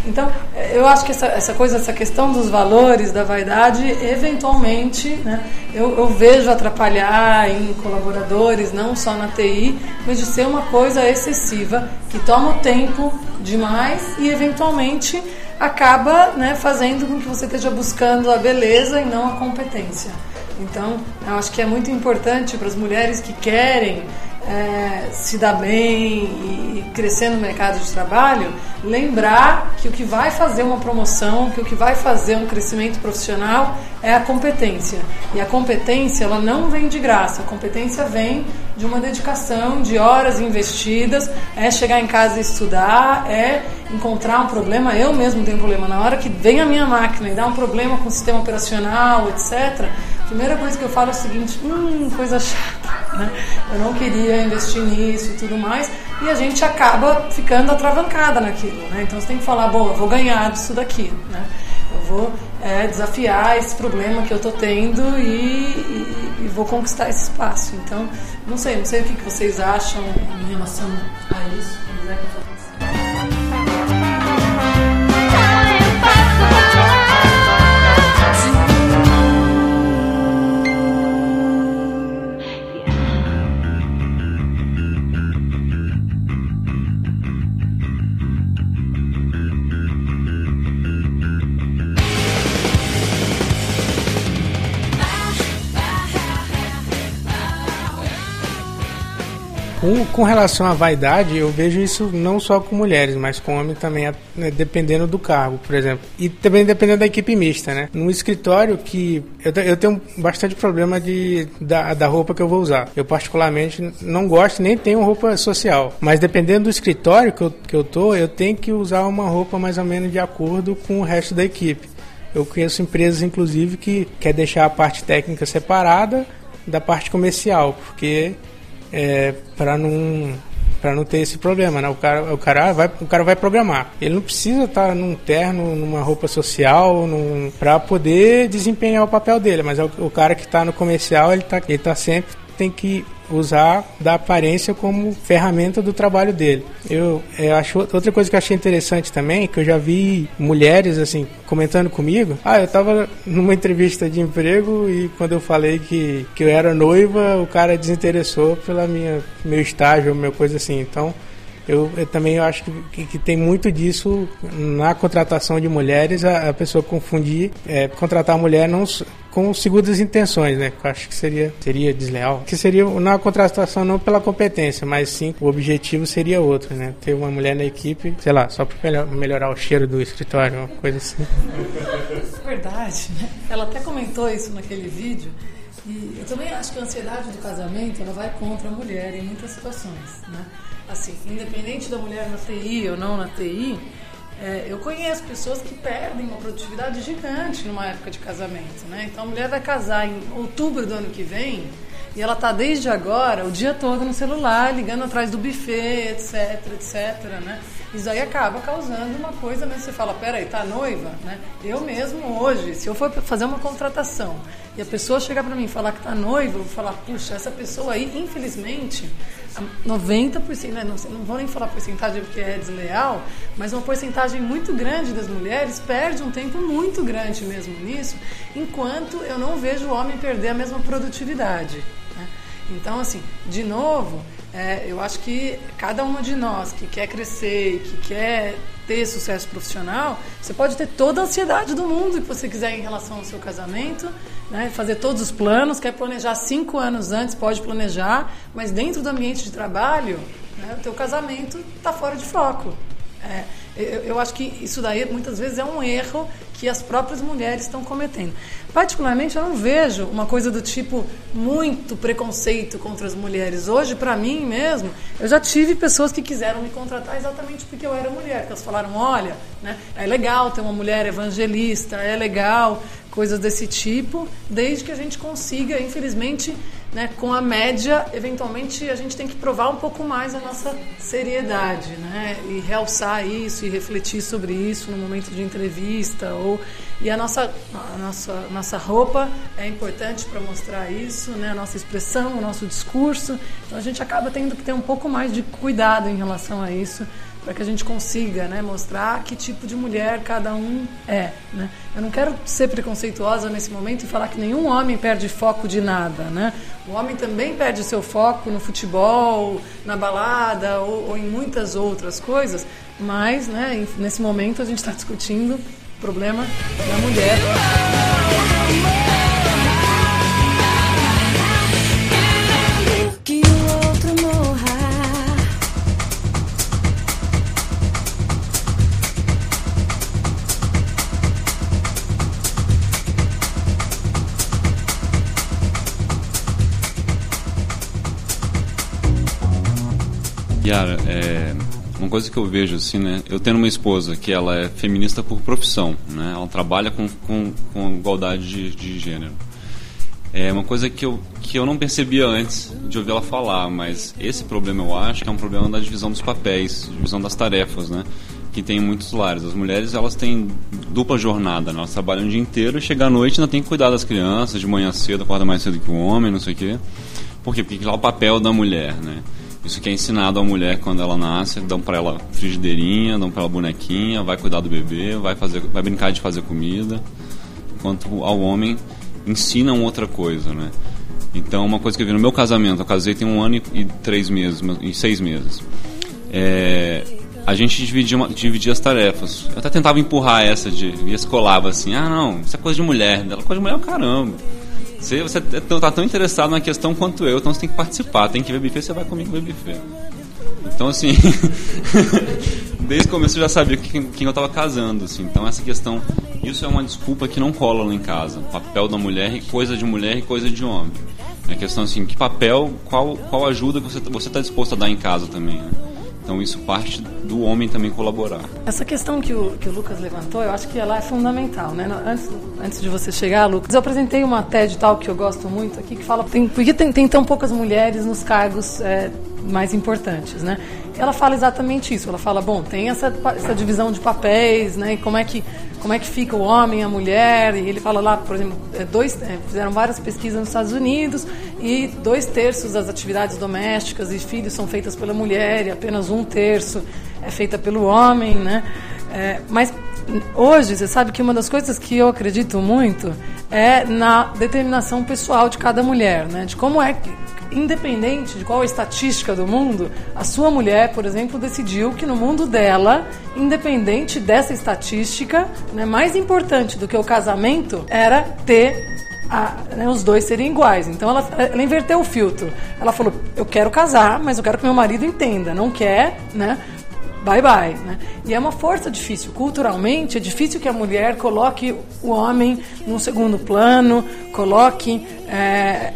Speaker 9: Então, eu acho que essa, essa coisa, essa questão dos valores, da vaidade, eventualmente, né, eu, eu vejo atrapalhar em colaboradores, não só na TI, mas de ser uma coisa excessiva, que toma o tempo demais e, eventualmente, acaba né, fazendo com que você esteja buscando a beleza e não a competência. Então, eu acho que é muito importante para as mulheres que querem é, se dar bem e crescer no mercado de trabalho, lembrar que o que vai fazer uma promoção, que o que vai fazer um crescimento profissional é a competência. E a competência, ela não vem de graça. A competência vem de uma dedicação, de horas investidas, é chegar em casa e estudar, é encontrar um problema. Eu mesmo tenho um problema. Na hora que vem a minha máquina e dá um problema com o sistema operacional, etc., primeira coisa que eu falo é o seguinte: hum, coisa chata, né? Eu não queria investir nisso e tudo mais. E a gente acaba ficando atravancada naquilo, né? Então você tem que falar: bom, eu vou ganhar disso daqui, né? Eu vou é, desafiar esse problema que eu estou tendo e, e, e, vou conquistar esse espaço. Então, não sei, não sei o que, que vocês acham em relação a isso.
Speaker 5: Com, com relação à vaidade, eu vejo isso não só com mulheres, mas com homens também, né, dependendo do cargo, por exemplo. E também dependendo da equipe mista, né? No escritório que eu, eu tenho bastante problema de, da, da roupa que eu vou usar. Eu particularmente não gosto nem tenho roupa social. Mas dependendo do escritório que eu, que eu tô, eu tenho que usar uma roupa mais ou menos de acordo com o resto da equipe. Eu conheço empresas, inclusive, que quer deixar a parte técnica separada da parte comercial, porque é, para não para não ter esse problema, né? O cara, o cara vai, o cara vai programar. Ele não precisa estar tá num terno, numa roupa social, para poder desempenhar o papel dele. Mas é o, o cara que está no comercial, ele está ele tá sempre tem que usar da aparência como ferramenta do trabalho dele. Eu, eu, acho outra coisa que eu achei interessante também, que eu já vi mulheres assim comentando comigo. Ah, eu estava numa entrevista de emprego e quando eu falei que, que eu era noiva, o cara desinteressou pela minha meu estágio, minha coisa assim. Então, eu, eu, também acho que, que, que, tem muito disso na contratação de mulheres, a, a pessoa confundir, é, contratar a mulher não com segundas intenções, né? Eu acho que seria, seria desleal. Que seria na contratação não pela competência, mas sim o objetivo seria outro, né? Ter uma mulher na equipe, sei lá, só para melhorar o cheiro do escritório, uma coisa assim.
Speaker 9: Verdade, né? Ela até comentou isso naquele vídeo. E eu também acho que a ansiedade do casamento ela vai contra a mulher em muitas situações, né? Assim, independente da mulher na TI ou não na TI, é, eu conheço pessoas que perdem uma produtividade gigante numa época de casamento, né? Então a mulher vai casar em outubro do ano que vem e ela está desde agora o dia todo no celular, ligando atrás do buffet, etc, etc, né? Isso aí acaba causando uma coisa, mas você fala, peraí, tá noiva, né? Eu mesmo hoje, se eu for fazer uma contratação e a pessoa chegar para mim e falar que tá noiva, eu vou falar, puxa, essa pessoa aí, infelizmente, 90%, né, não, não vou nem falar porcentagem porque é desleal, mas uma porcentagem muito grande das mulheres perde um tempo muito grande mesmo nisso, enquanto eu não vejo o homem perder a mesma produtividade. Né? Então, assim, de novo, é, eu acho que cada uma de nós que quer crescer que quer ter sucesso profissional, você pode ter toda a ansiedade do mundo que você quiser em relação ao seu casamento, né? fazer todos os planos, quer planejar cinco anos antes, pode planejar, mas dentro do ambiente de trabalho, né, o teu casamento está fora de foco. É, eu, eu, acho que isso daí muitas vezes é um erro que as próprias mulheres estão cometendo. Particularmente, eu não vejo uma coisa do tipo muito preconceito contra as mulheres. Hoje, para mim mesmo, eu já tive pessoas que quiseram me contratar exatamente porque eu era mulher. Que elas falaram: olha, né, é legal ter uma mulher evangelista, é legal coisas desse tipo, desde que a gente consiga, infelizmente, né, com a média, eventualmente a gente tem que provar um pouco mais a nossa seriedade, né, e realçar isso e refletir sobre isso no momento de entrevista ou e a nossa a nossa nossa roupa é importante para mostrar isso, né, a nossa expressão, o nosso discurso. Então a gente acaba tendo que ter um pouco mais de cuidado em relação a isso para que a gente consiga né, mostrar que tipo de mulher cada um é. Né? Eu não quero ser preconceituosa nesse momento e falar que nenhum homem perde foco de nada. Né? O homem também perde seu foco no futebol, na balada ou, ou em muitas outras coisas, mas né, nesse momento a gente está discutindo o problema da mulher.
Speaker 11: Uma coisa que eu vejo assim, né? Eu tenho uma esposa que ela é feminista por profissão, né? Ela trabalha com, com, com igualdade de, de gênero. É uma coisa que eu, que eu não percebia antes de ouvir ela falar, mas esse problema eu acho que é um problema da divisão dos papéis, divisão das tarefas, né? Que tem em muitos lares. As mulheres elas têm dupla jornada, né? elas trabalham o dia inteiro e chega à noite ainda tem que cuidar das crianças, de manhã cedo, acorda mais cedo que o homem, não sei o quê. Por quê? Porque lá é o papel da mulher, né? Isso que é ensinado à mulher quando ela nasce, dão para ela frigideirinha, dão para ela bonequinha, vai cuidar do bebê, vai fazer, vai brincar de fazer comida, enquanto ao homem ensinam outra coisa, né? Então, uma coisa que eu vi no meu casamento, eu casei tem um ano e, três meses, e seis meses. É, a gente dividia, uma, dividia as tarefas. Eu até tentava empurrar essa, de, e escolava assim, ah não, isso é coisa de mulher. Ela, coisa de mulher é caramba. Você, você tá tão interessado na questão quanto eu, então você tem que participar, tem que ver buffet, você vai comigo ver buffet. Então, assim, desde o começo eu já sabia quem, quem eu estava casando, assim. Então, essa questão, isso é uma desculpa que não cola lá em casa. Papel da mulher e coisa de mulher e coisa de homem. É questão assim, que papel, qual, qual ajuda que você está disposto a dar em casa também, né? Então isso parte do homem também colaborar.
Speaker 9: Essa questão que o, que o Lucas levantou, eu acho que ela é fundamental, né? Antes, antes de você chegar, Lucas, eu apresentei uma TED tal que eu gosto muito aqui, que fala tem, por que tem, tem tão poucas mulheres nos cargos é, mais importantes, né? Ela fala exatamente isso. Ela fala, bom, tem essa, essa divisão de papéis, né? E como é que como é que fica o homem, a mulher? E ele fala lá, por exemplo, é, dois é, fizeram várias pesquisas nos Estados Unidos e dois terços das atividades domésticas e filhos são feitas pela mulher e apenas um terço é feita pelo homem, né? É, mas hoje você sabe que uma das coisas que eu acredito muito é na determinação pessoal de cada mulher, né? De como é que independente de qual a estatística do mundo, a sua mulher, por exemplo, decidiu que no mundo dela, independente dessa estatística, né, mais importante do que o casamento era ter a, né, os dois serem iguais. Então ela, ela inverteu o filtro. Ela falou: eu quero casar, mas eu quero que meu marido entenda. Não quer, né? Bye bye. Né? E é uma força difícil. Culturalmente, é difícil que a mulher coloque o homem num segundo plano, coloque. É,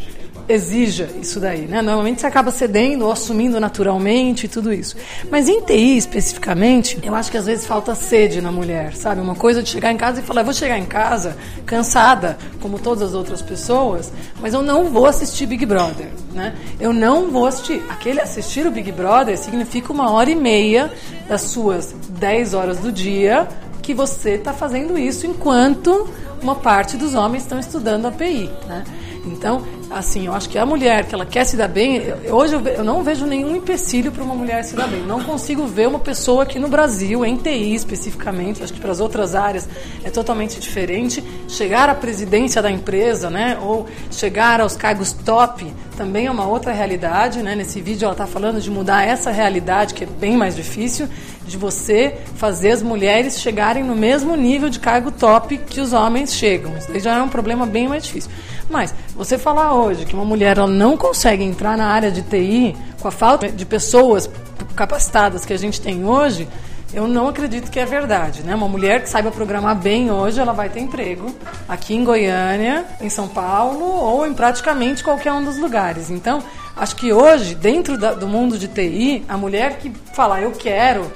Speaker 9: exija isso daí, né? Normalmente você acaba cedendo ou assumindo naturalmente e tudo isso. Mas em TI especificamente, eu acho que às vezes falta sede na mulher, sabe? Uma coisa de chegar em casa e falar, eu vou chegar em casa cansada, como todas as outras pessoas, mas eu não vou assistir Big Brother, né? Eu não vou assistir. Aquele assistir o Big Brother significa uma hora e meia das suas 10 horas do dia que você está fazendo isso enquanto uma parte dos homens estão estudando API, né? Então, assim, eu acho que a mulher que ela quer se dar bem, eu, hoje eu, eu, não vejo nenhum empecilho para uma mulher se dar bem. Não consigo ver uma pessoa aqui no Brasil, em TI especificamente, acho que para as outras áreas é totalmente diferente, chegar à presidência da empresa, né, ou chegar aos cargos top, também é uma outra realidade, né? Nesse vídeo ela está falando de mudar essa realidade que é bem mais difícil, de você fazer as mulheres chegarem no mesmo nível de cargo top que os homens chegam. Isso já é um problema bem mais difícil. Mas você falar hoje que uma mulher ela não consegue entrar na área de TI com a falta de pessoas capacitadas que a gente tem hoje, eu não acredito que é verdade, né? Uma mulher que saiba programar bem hoje, ela vai ter emprego aqui em Goiânia, em São Paulo ou em praticamente qualquer um dos lugares. Então, acho que hoje, dentro da, do mundo de TI, a mulher que falar eu quero,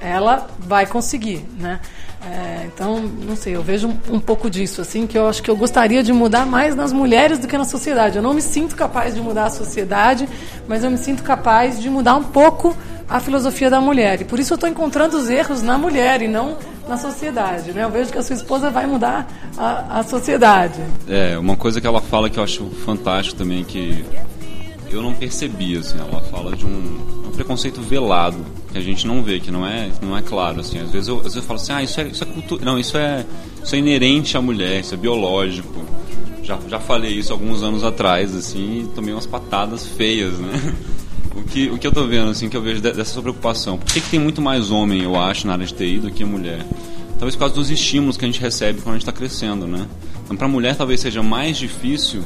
Speaker 9: ela vai conseguir, né? É, então, não sei, eu vejo um, um, pouco disso, assim, que eu acho que eu gostaria de mudar mais nas mulheres do que na sociedade. Eu não me sinto capaz de mudar a sociedade, mas eu me sinto capaz de mudar um pouco a filosofia da mulher. E por isso eu estou encontrando os erros na mulher e não na sociedade. Né? Eu vejo que a sua esposa vai mudar a, a sociedade.
Speaker 11: É, uma coisa que ela fala que eu acho fantástico também, que eu não percebi, assim, ela fala de um, um, preconceito velado que a gente não vê, que não é, não é claro, assim. Às vezes eu, às vezes eu falo assim, ah, isso é, isso é cultura, não, isso é, isso é inerente à mulher, isso é biológico. Já, já falei isso alguns anos atrás, assim, e tomei umas patadas feias, né? O que, o que eu tô vendo, assim, que eu vejo dessa preocupação, por que, que tem muito mais homem, eu acho, na área de TI do que mulher? Talvez por causa dos estímulos que a gente recebe quando a gente está crescendo, né? Então, para a mulher talvez seja mais difícil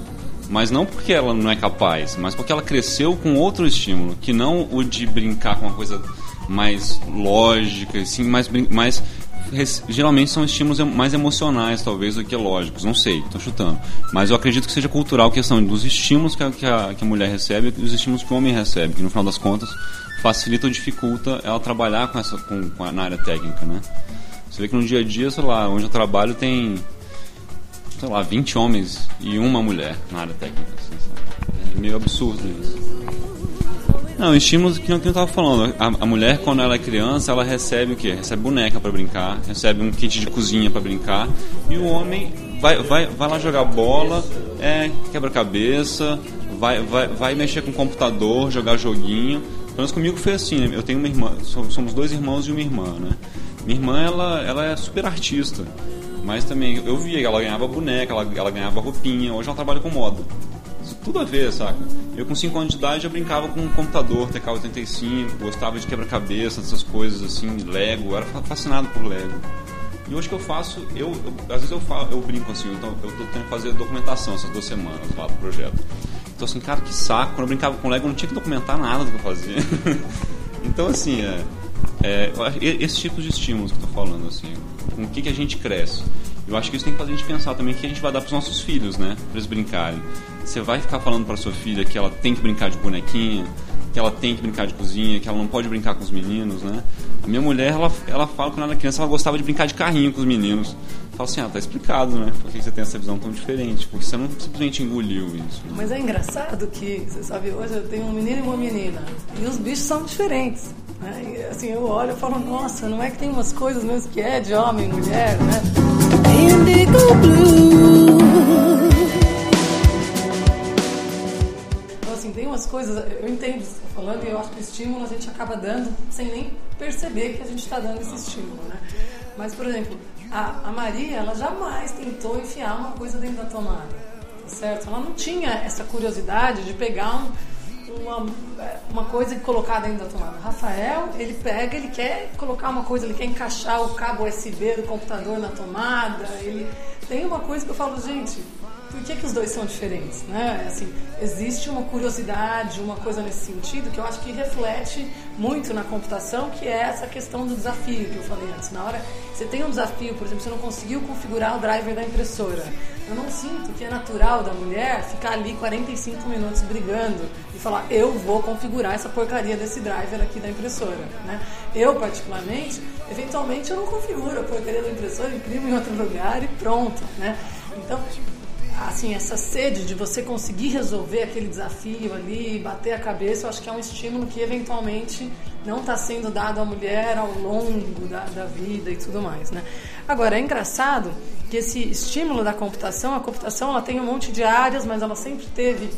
Speaker 11: mas não porque ela não é capaz, mas porque ela cresceu com outro estímulo, que não o de brincar com uma coisa mais lógica, assim, mais, mais geralmente são estímulos mais emocionais, talvez, do que lógicos. Não sei, estou chutando. Mas eu acredito que seja cultural a questão dos estímulos que a, que a, que a mulher recebe e os estímulos que o homem recebe, que no final das contas facilita ou dificulta ela trabalhar com essa, com, com a, na área técnica, né? Você vê que no dia a dia, sei lá, onde eu trabalho tem, sei lá, 20 homens e uma mulher na área técnica. Assim? É meio absurdo isso. Não, estímulos que não que eu estava falando. A, a, mulher, quando ela é criança, ela recebe o quê? Recebe boneca para brincar, recebe um kit de cozinha para brincar. E o homem vai, vai, vai lá jogar bola, é, quebra-cabeça, vai, vai, vai mexer com o computador, jogar joguinho. Pelo menos comigo foi assim, né? Eu tenho uma irmã, somos dois irmãos e uma irmã, né? Minha irmã, ela, ela é super artista. Mas também, eu via que ela ganhava boneca, ela, ela ganhava roupinha. Hoje ela trabalha com moda. Tudo a ver, saca? Eu com 5 anos de idade já brincava com um computador TK-85, gostava de quebra-cabeça, dessas coisas assim, Lego, era fascinado por Lego. E hoje que eu faço, eu, eu às vezes eu, falo, eu brinco assim, eu tô, eu tô tendo que fazer documentação essas duas semanas lá do projeto. Então assim, cara, que saco, quando eu brincava com Lego eu não tinha que documentar nada do que eu fazia. então assim, é, é, esse tipo de estímulos que eu tô falando, assim, com o que, que a gente cresce. Eu acho que isso tem que fazer a gente pensar também que a gente vai dar para os nossos filhos, né? Para eles brincarem. Você vai ficar falando para sua filha que ela tem que brincar de bonequinha, que ela tem que brincar de cozinha, que ela não pode brincar com os meninos, né? A minha mulher, ela, ela fala que quando ela era criança, ela gostava de brincar de carrinho com os meninos. Eu falo assim, ah, tá explicado, né? Por que você tem essa visão tão diferente? Porque você não simplesmente engoliu isso. Né?
Speaker 9: Mas é engraçado que, você sabe, hoje eu tenho um menino e uma menina. E os bichos são diferentes. Né? E, assim, eu olho e falo, nossa, não é que tem umas coisas mesmo que é de homem e mulher, né? Indigo Blue. Tem umas coisas, eu entendo o que você está falando e eu acho que o estímulo a gente acaba dando sem nem perceber que a gente está dando esse estímulo, né? Mas, por exemplo, a, a Maria, ela jamais tentou enfiar uma coisa dentro da tomada, tá certo? Ela não tinha essa curiosidade de pegar um uma, uma coisa e colocar dentro da tomada. Rafael, ele pega, ele quer colocar uma coisa, ele quer encaixar o cabo USB do computador na tomada. Ele tem uma coisa que eu falo, gente, por que, que os dois são diferentes? Né? Assim, existe uma curiosidade, uma coisa nesse sentido que eu acho que reflete muito na computação, que é essa questão do desafio que eu falei antes. Na hora você tem um desafio, por exemplo, você não conseguiu configurar o driver da impressora. Eu não sinto que é natural da mulher ficar ali 45 minutos brigando e falar, eu vou configurar essa porcaria desse driver aqui da impressora. Né? Eu, particularmente, eventualmente eu não configuro a porcaria da impressora, imprimo em outro lugar e pronto. Né? Então, assim, essa sede de você conseguir resolver aquele desafio ali, bater a cabeça, eu acho que é um estímulo que eventualmente não está sendo dado à mulher ao longo da, da vida e tudo mais, né? Agora, é engraçado que esse estímulo da computação, a computação ela tem um monte de áreas, mas ela sempre teve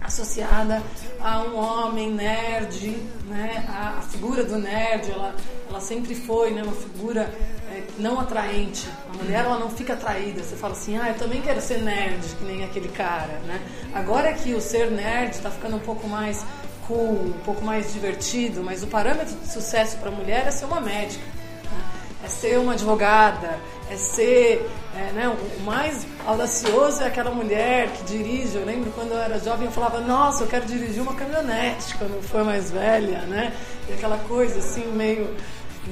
Speaker 9: associada a um homem nerd, né? A, a figura do nerd, ela, ela sempre foi, né? Uma figura não atraente. A mulher ela não fica atraída. Você fala assim, ah, eu também quero ser nerd, que nem aquele cara, né? Agora que o ser nerd está ficando um pouco mais cool, um pouco mais divertido, mas o parâmetro de sucesso para a mulher é ser uma médica, né? é ser uma advogada, é ser é, né, o mais audacioso é aquela mulher que dirige. Eu lembro quando eu era jovem, eu falava, nossa, eu quero dirigir uma caminhonete quando eu for mais velha, né? E aquela coisa assim, meio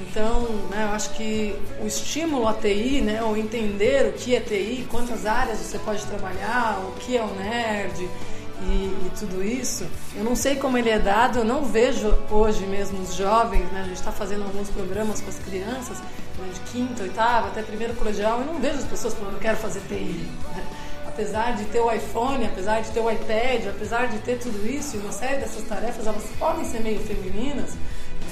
Speaker 9: então, né, eu acho que o estímulo à TI, né, ou entender o que é TI, quantas áreas você pode trabalhar, o que é o nerd e, e, tudo isso, eu não sei como ele é dado, eu não vejo hoje mesmo os jovens, né, a gente está fazendo alguns programas com as crianças, né, de quinta, oitava, até primeiro colegial, eu não vejo as pessoas falando, eu quero fazer TI. Apesar de ter o iPhone, apesar de ter o iPad, apesar de ter tudo isso, e uma série dessas tarefas, elas podem ser meio femininas,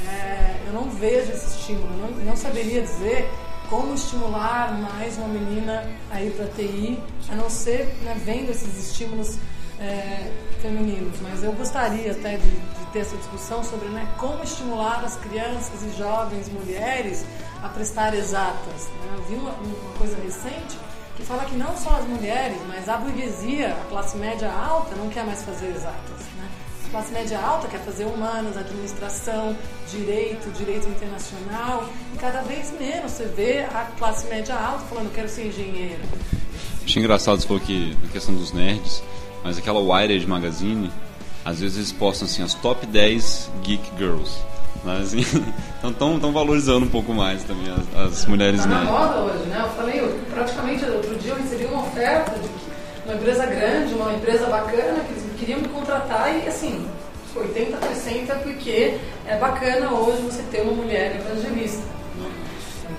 Speaker 9: é, eu não vejo esse estímulo, não, não saberia dizer como estimular mais uma menina a ir para TI, a não ser né, vendo esses estímulos é, femininos. Mas eu gostaria até de, de, ter essa discussão sobre né, como estimular as crianças e jovens mulheres a prestar exatas. Né? Eu vi uma, uma coisa recente que fala que não só as mulheres, mas a burguesia, a classe média alta, não quer mais fazer exatas classe média alta quer fazer humanas, administração, direito, direito internacional, e cada vez menos você vê a classe média alta falando quero ser engenheiro.
Speaker 11: Achei engraçado você falou que a questão dos nerds, mas aquela Wired Magazine, às vezes eles postam assim as top 10 geek girls. Mas assim, estão tão valorizando um pouco mais também as, as mulheres
Speaker 9: tá
Speaker 11: nerds.
Speaker 9: na moda hoje, né? Eu falei, eu, praticamente outro dia eu recebi uma oferta de uma empresa grande, uma empresa bacana, que eles queriam me contratar e assim, 80-60 porque é bacana hoje você ter uma mulher evangelista.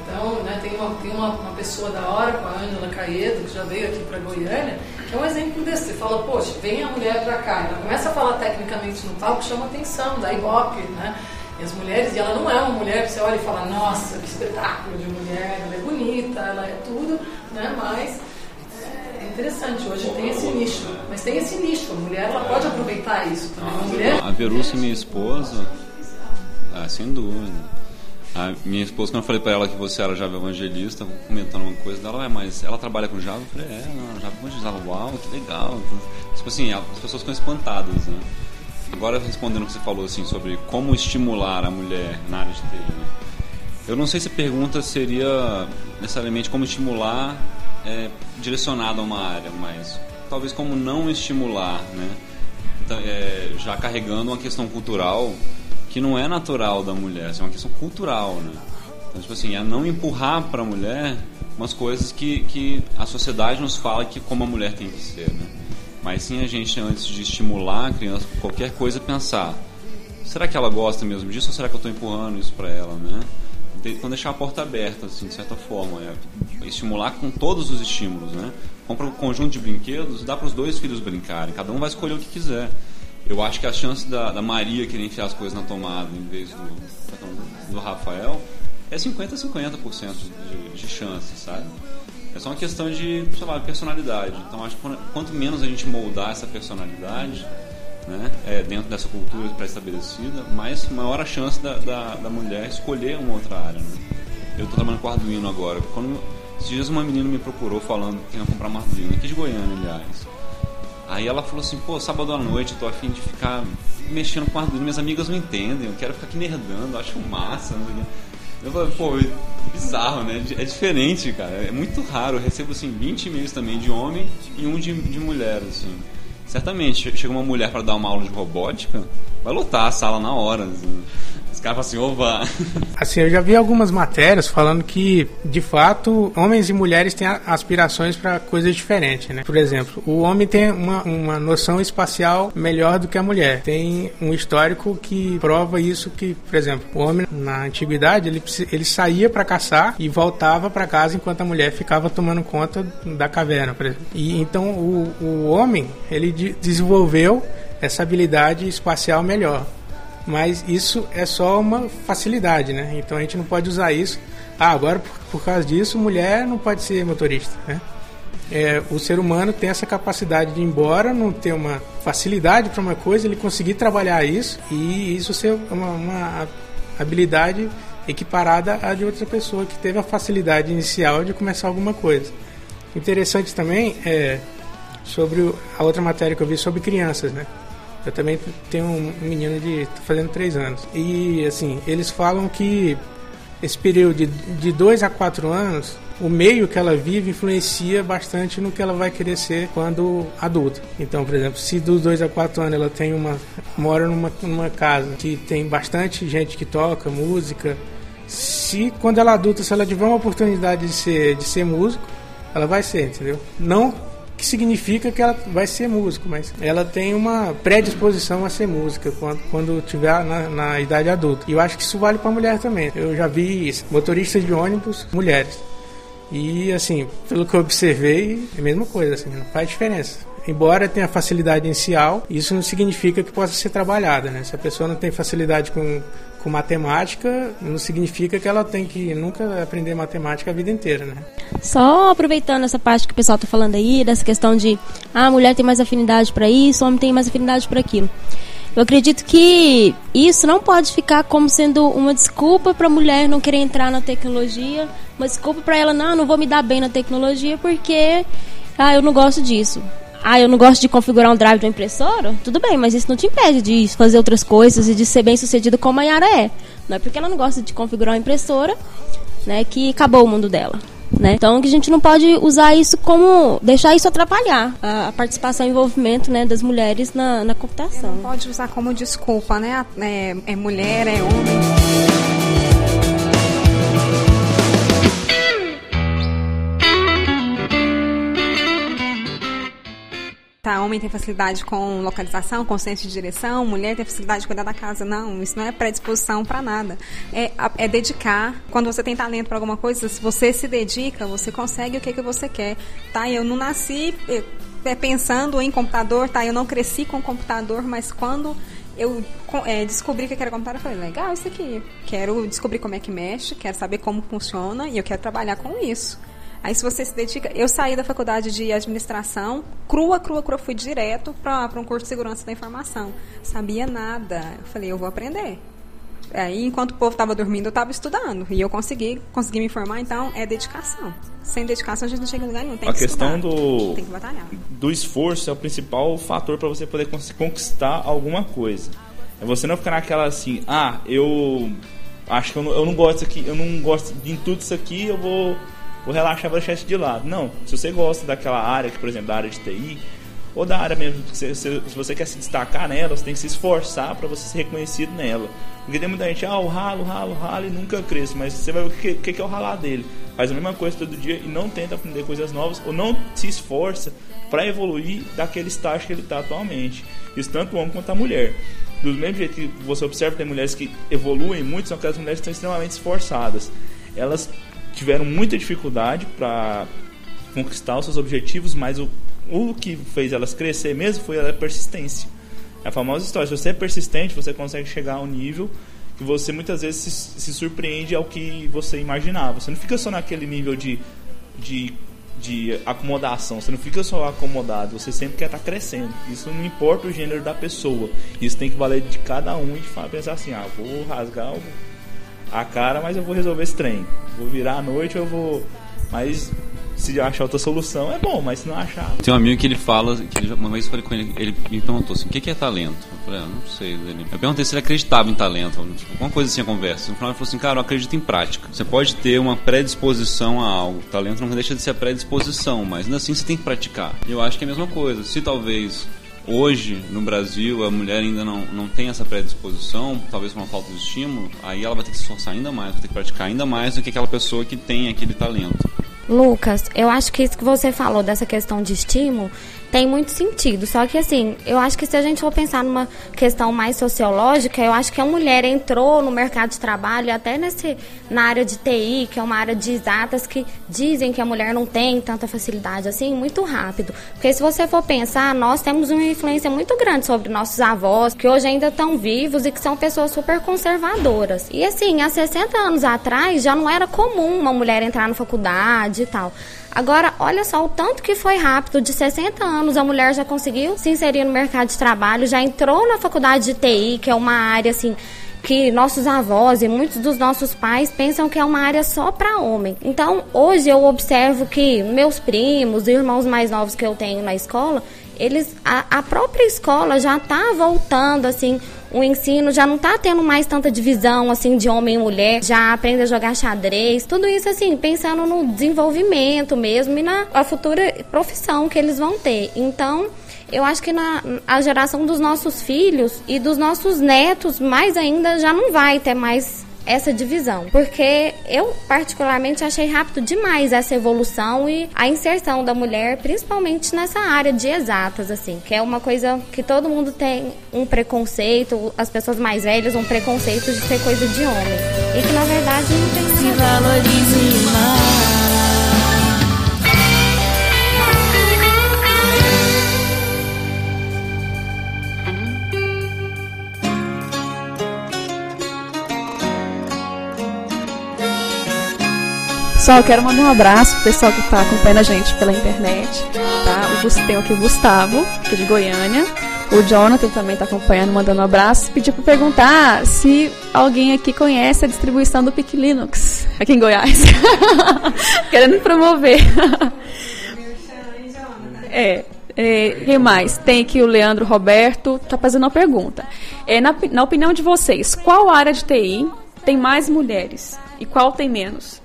Speaker 9: Então, né, tem, uma, tem uma, uma pessoa da hora, com a Ângela Caedo, que já veio aqui para Goiânia, que é um exemplo desse. Você fala, poxa, vem a mulher para cá. Ela começa a falar tecnicamente no palco, chama atenção, dá ibope, né? E as mulheres, e ela não é uma mulher você olha e fala, nossa, que espetáculo de mulher, ela é bonita, ela é tudo, né? Mas é interessante, hoje tem esse nicho. Mas tem esse nicho, a mulher ela pode aproveitar isso também. Mulher...
Speaker 11: A Verúcia, minha esposa, ah, sem dúvida. A minha esposa, quando eu falei pra ela que você era Java evangelista, comentando uma coisa dela, é, mas ela trabalha com Java? Eu falei, é, não, Java evangelista. Uau, que legal. Tipo assim, as pessoas ficam espantadas, né? Agora respondendo o que você falou assim sobre como estimular a mulher na área de TI, né? Eu não sei se a pergunta seria necessariamente como estimular é, direcionado a uma área, mas talvez como não estimular, né? Então, é, já carregando uma questão cultural que não é natural da mulher, assim, é uma questão cultural, né? Então, tipo assim, é não empurrar para a mulher umas coisas que, que a sociedade nos fala que como a mulher tem que ser, né? Mas sim a gente, antes de estimular a criança qualquer coisa, pensar: será que ela gosta mesmo disso ou será que eu estou empurrando isso para ela, né? Então deixar a porta aberta, assim, de certa forma, é estimular com todos os estímulos, né? Compra um conjunto de brinquedos, dá para os dois filhos brincarem, cada um vai escolher o que quiser. Eu acho que a chance da, da Maria querer enfiar as coisas na tomada em vez do, do Rafael é 50-50% de, de chance, sabe? É só uma questão de, sei lá, personalidade. Então acho que quanto menos a gente moldar essa personalidade, né, é, dentro dessa cultura pré-estabelecida, mais maior a chance da, da, da, mulher escolher uma outra área. Né? Eu estou trabalhando com Arduino agora. Quando esses dias uma menina me procurou falando que ia comprar uma Arduino, aqui de Goiânia, aliás. Aí ela falou assim, pô, sábado à noite eu tô afim de ficar mexendo com Arduino, minhas amigas não entendem, eu quero ficar aqui nerdando, acho massa. Eu falei, pô, bizarro, né? É diferente, cara. É muito raro. Eu recebo assim 20 e-mails também de homem e um de, de mulher, assim. Certamente, chega uma mulher para dar uma aula de robótica, vai lotar a sala na hora. Assim. Os caras falam assim, oba.
Speaker 5: Assim, eu já vi algumas matérias falando que, de fato, homens e mulheres têm aspirações para coisas diferentes, né? Por exemplo, o homem tem uma, uma noção espacial melhor do que a mulher. Tem um histórico que prova isso que, por exemplo, o homem na antiguidade, ele, ele saía para caçar e voltava para casa enquanto a mulher ficava tomando conta da caverna, por exemplo. E então o, o homem, ele de, desenvolveu essa habilidade espacial melhor mas isso é só uma facilidade, né? Então a gente não pode usar isso. Ah, agora por, por causa disso, mulher não pode ser motorista, né? É, o ser humano tem essa capacidade de, embora não ter uma facilidade para uma coisa, ele conseguir trabalhar isso e isso ser uma, uma habilidade equiparada à de outra pessoa que teve a facilidade inicial de começar alguma coisa. Interessante também é sobre a outra matéria que eu vi sobre crianças, né? Eu também tenho um menino de tá fazendo três anos. E assim, eles falam que esse período de 2 a 4 anos, o meio que ela vive influencia bastante no que ela vai querer ser quando adulta. Então, por exemplo, se dos 2 a 4 anos ela tem uma mora numa, numa casa que tem bastante gente que toca música, se quando ela adulta, se ela tiver uma oportunidade de ser de ser músico, ela vai ser, entendeu? Não que significa que ela vai ser músico, mas ela tem uma predisposição a ser música quando, quando tiver na, na idade adulta. E eu acho que isso vale para mulher também. Eu já vi motoristas de ônibus mulheres. E assim, pelo que eu observei, é a mesma coisa, assim, não faz diferença. Embora tenha facilidade inicial, isso não significa que possa ser trabalhada, né? Se a pessoa não tem facilidade com com matemática não significa que ela tem que nunca aprender matemática a vida inteira, né?
Speaker 10: Só aproveitando essa parte que o pessoal está falando aí, dessa questão de ah, a mulher tem mais afinidade para isso, o homem tem mais afinidade para aquilo. Eu acredito que isso não pode ficar como sendo uma desculpa para a mulher não querer entrar na tecnologia, uma desculpa para ela não, não vou me dar bem na tecnologia porque ah, eu não gosto disso ah, eu não gosto de configurar um drive de uma impressora, tudo bem, mas isso não te impede de fazer outras coisas e de ser bem sucedido como a Yara é. Não é porque ela não gosta de configurar uma impressora, né, que acabou o mundo dela. Né? Então que a gente não pode usar isso como deixar isso atrapalhar a, a participação e envolvimento né, das mulheres na, na computação.
Speaker 12: Não pode usar como desculpa, né? É, é mulher, é homem. Tá, homem tem facilidade com localização, com senso de direção, mulher tem facilidade de cuidar da casa. Não, isso não é predisposição para nada. É, é dedicar. Quando você tem talento para alguma coisa, se você se dedica, você consegue o que, que você quer. Tá? Eu não nasci eh, eh, pensando em computador, tá? Eu não cresci com computador, mas quando eu eh, descobri que eu quero computador, eu falei, legal isso aqui. Quero descobrir como é que mexe, quero saber como funciona e eu quero trabalhar com isso. Aí se você se dedica, eu saí da faculdade de administração, crua, crua, crua, fui direto para um curso de segurança da informação. Sabia nada. Eu falei, eu vou aprender. Aí, enquanto o povo estava dormindo, eu estava estudando. E eu consegui, consegui me informar, então é dedicação. Sem dedicação a gente não chega em lugar nenhum. Tem
Speaker 13: a
Speaker 12: que
Speaker 13: questão
Speaker 12: estudar,
Speaker 13: do,
Speaker 12: Tem que batalhar.
Speaker 13: do esforço é o principal fator para você poder conquistar alguma coisa. É você não ficar naquela assim, ah, eu acho que eu não, eu não gosto aqui, eu não gosto de tudo isso aqui, eu vou, vou relaxar, vou deixar de lado. Não, se você gosta daquela área, que, por exemplo, da área de TI, ou da área mesmo, que você- se, se você quer se destacar nela, você tem que se esforçar para você ser reconhecido nela. Porque tem muita gente, ah, o ralo, ralo, ralo e nunca cresce, mas você vai ver o que, que que é o ralar dele. Faz a mesma coisa todo dia e não tenta aprender coisas novas, ou não se esforça para evoluir daquele estágio que ele está atualmente. Isso tanto o homem quanto a mulher. Do mesmo jeito que você observa, tem mulheres que evoluem muito, são aquelas mulheres que estão extremamente esforçadas. Elas tiveram muita dificuldade para conquistar os seus objetivos, mas o, o que fez elas crescer mesmo foi a persistência. É a famosa história, se você é persistente, você consegue chegar a um nível que você muitas vezes se, se surpreende ao que você imaginava. Você não fica só naquele nível de, de, de acomodação, você não fica só acomodado, você sempre quer estar crescendo. Isso não importa o gênero da pessoa. Isso tem que valer de cada um e pensar assim, ah, vou rasgar o- a cara, mas eu vou resolver esse trem. Vou virar à noite, eu vou. Mas se achar outra solução é bom, mas se não achar.
Speaker 11: Tem um amigo que ele fala, que ele, uma vez eu falei com ele, ele me perguntou assim, o que é talento? Eu falei, ah, não sei. Ele, eu perguntei se ele acreditava em talento, tipo, alguma coisa assim a conversa. No final ele falou assim, cara, eu acredito em prática. Você pode ter uma predisposição a algo. Talento não deixa de ser a predisposição, mas ainda assim você tem que praticar. Eu acho que é a mesma coisa. Se talvez hoje no Brasil a mulher ainda não, não tem essa predisposição, talvez por uma falta de estímulo, aí ela vai ter que se esforçar ainda mais, vai ter que praticar ainda mais do que aquela pessoa que tem aquele talento.
Speaker 14: Lucas, eu acho que isso que você falou dessa questão de estímulo tem muito sentido. Só que assim, eu acho que se a gente for pensar numa questão mais sociológica, eu acho que a mulher entrou no mercado de trabalho até nesse na área de TI, que é uma área de exatas que dizem que a mulher não tem tanta facilidade assim, muito rápido. Porque se você for pensar, nós temos uma influência muito grande sobre nossos avós, que hoje ainda estão vivos e que são pessoas super conservadoras. E assim, há 60 anos atrás já não era comum uma mulher entrar na faculdade e tal. Agora, olha só o tanto que foi rápido. De 60 anos, a mulher já conseguiu se inserir no mercado de trabalho, já entrou na faculdade de TI, que é uma área assim que nossos avós e muitos dos nossos pais pensam que é uma área só para homem. Então, hoje eu observo que meus primos, irmãos mais novos que eu tenho na escola, eles a, a própria escola já está voltando assim o ensino já não tá tendo mais tanta divisão assim de homem e mulher, já aprende a jogar xadrez, tudo isso assim, pensando no desenvolvimento mesmo e na futura profissão que eles vão ter. Então, eu acho que na a geração dos nossos filhos e dos nossos netos, mais ainda, já não vai ter mais essa divisão, porque eu particularmente achei rápido demais essa evolução e a inserção da mulher, principalmente nessa área de exatas, assim, que é uma coisa que todo mundo tem um preconceito, as pessoas mais velhas um preconceito de ser coisa de homem e que na verdade não tem
Speaker 15: Se valorize mais.
Speaker 8: Pessoal, quero mandar um abraço pro pessoal que está acompanhando a gente pela internet, tá? O tem aqui o Gustavo, que é de Goiânia. O Jonathan também está acompanhando, mandando um abraço. Pediu para perguntar se alguém aqui conhece a distribuição do PIC Linux aqui em Goiás. Querendo promover. é. É, quem mais? Tem aqui o Leandro Roberto, tá fazendo uma pergunta. É, na, na opinião de vocês, qual área de TI tem mais mulheres e qual tem menos?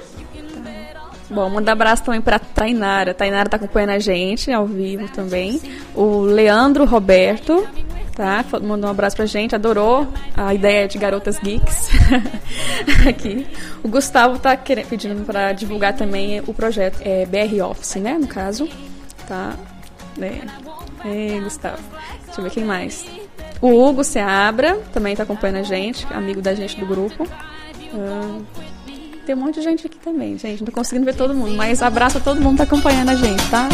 Speaker 8: Bom, mandar abraço também pra Tainara. Tainara tá acompanhando a gente ao vivo também. O Leandro Roberto, tá? Mandou um abraço pra gente, adorou a ideia de garotas geeks aqui. O Gustavo tá querendo, pedindo pra divulgar também o projeto é, BR Office, né? No caso, tá? É. É, Gustavo. Deixa eu ver quem mais. O Hugo Seabra também tá acompanhando a gente, amigo da gente do grupo. Ah, tem um monte de gente aqui também, gente. Não conseguindo ver todo mundo, mas abraço a todo mundo que tá acompanhando a gente, tá?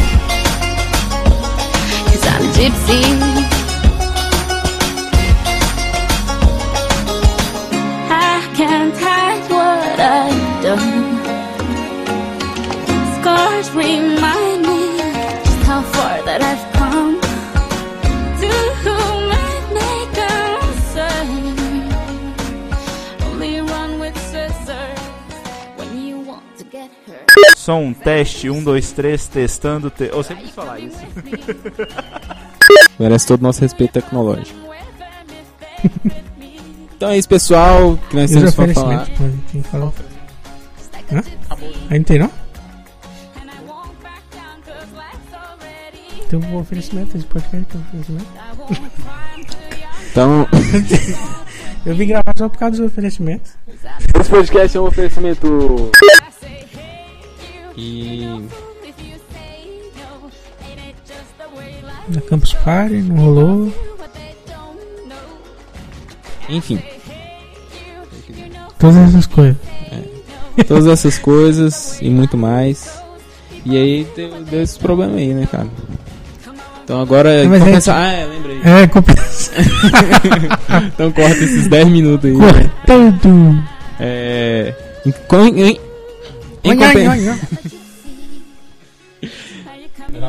Speaker 15: Cause I'm gypsy.
Speaker 13: Som, teste, um, dois, três, testando. Te... Eu sempre quis falar isso.
Speaker 4: Merece todo o nosso respeito tecnológico. então é isso, pessoal. Que nós
Speaker 5: os
Speaker 4: temos pra falar.
Speaker 5: quem falou? Hã? Ainda tem não? Tem um oferecimento, esse podcast tem um oferecimento.
Speaker 4: Então.
Speaker 5: Eu vim gravar só por causa dos oferecimentos.
Speaker 4: Esse podcast é um oferecimento. E.
Speaker 5: Na Campus Party, não rolou.
Speaker 4: Enfim.
Speaker 5: Todas essas coisas.
Speaker 4: É. Todas essas coisas e muito mais. E aí deu, deu esse problema aí, né, cara? Então agora.
Speaker 5: Não, mas
Speaker 4: compensa...
Speaker 5: é-
Speaker 4: Ah, é, lembrei.
Speaker 5: É, compensa.
Speaker 4: então corta esses 10 minutos aí.
Speaker 5: Cortando.
Speaker 4: É. Em, compen-
Speaker 5: oi, oi, oi.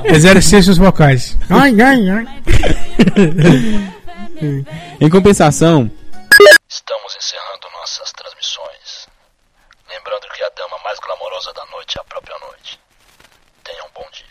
Speaker 5: Exercícios vocais. Ai, ai, ai.
Speaker 4: em compensação,
Speaker 2: Estamos encerrando nossas transmissões. Lembrando que a dama mais glamourosa da noite é a própria noite. Tenha um bom dia.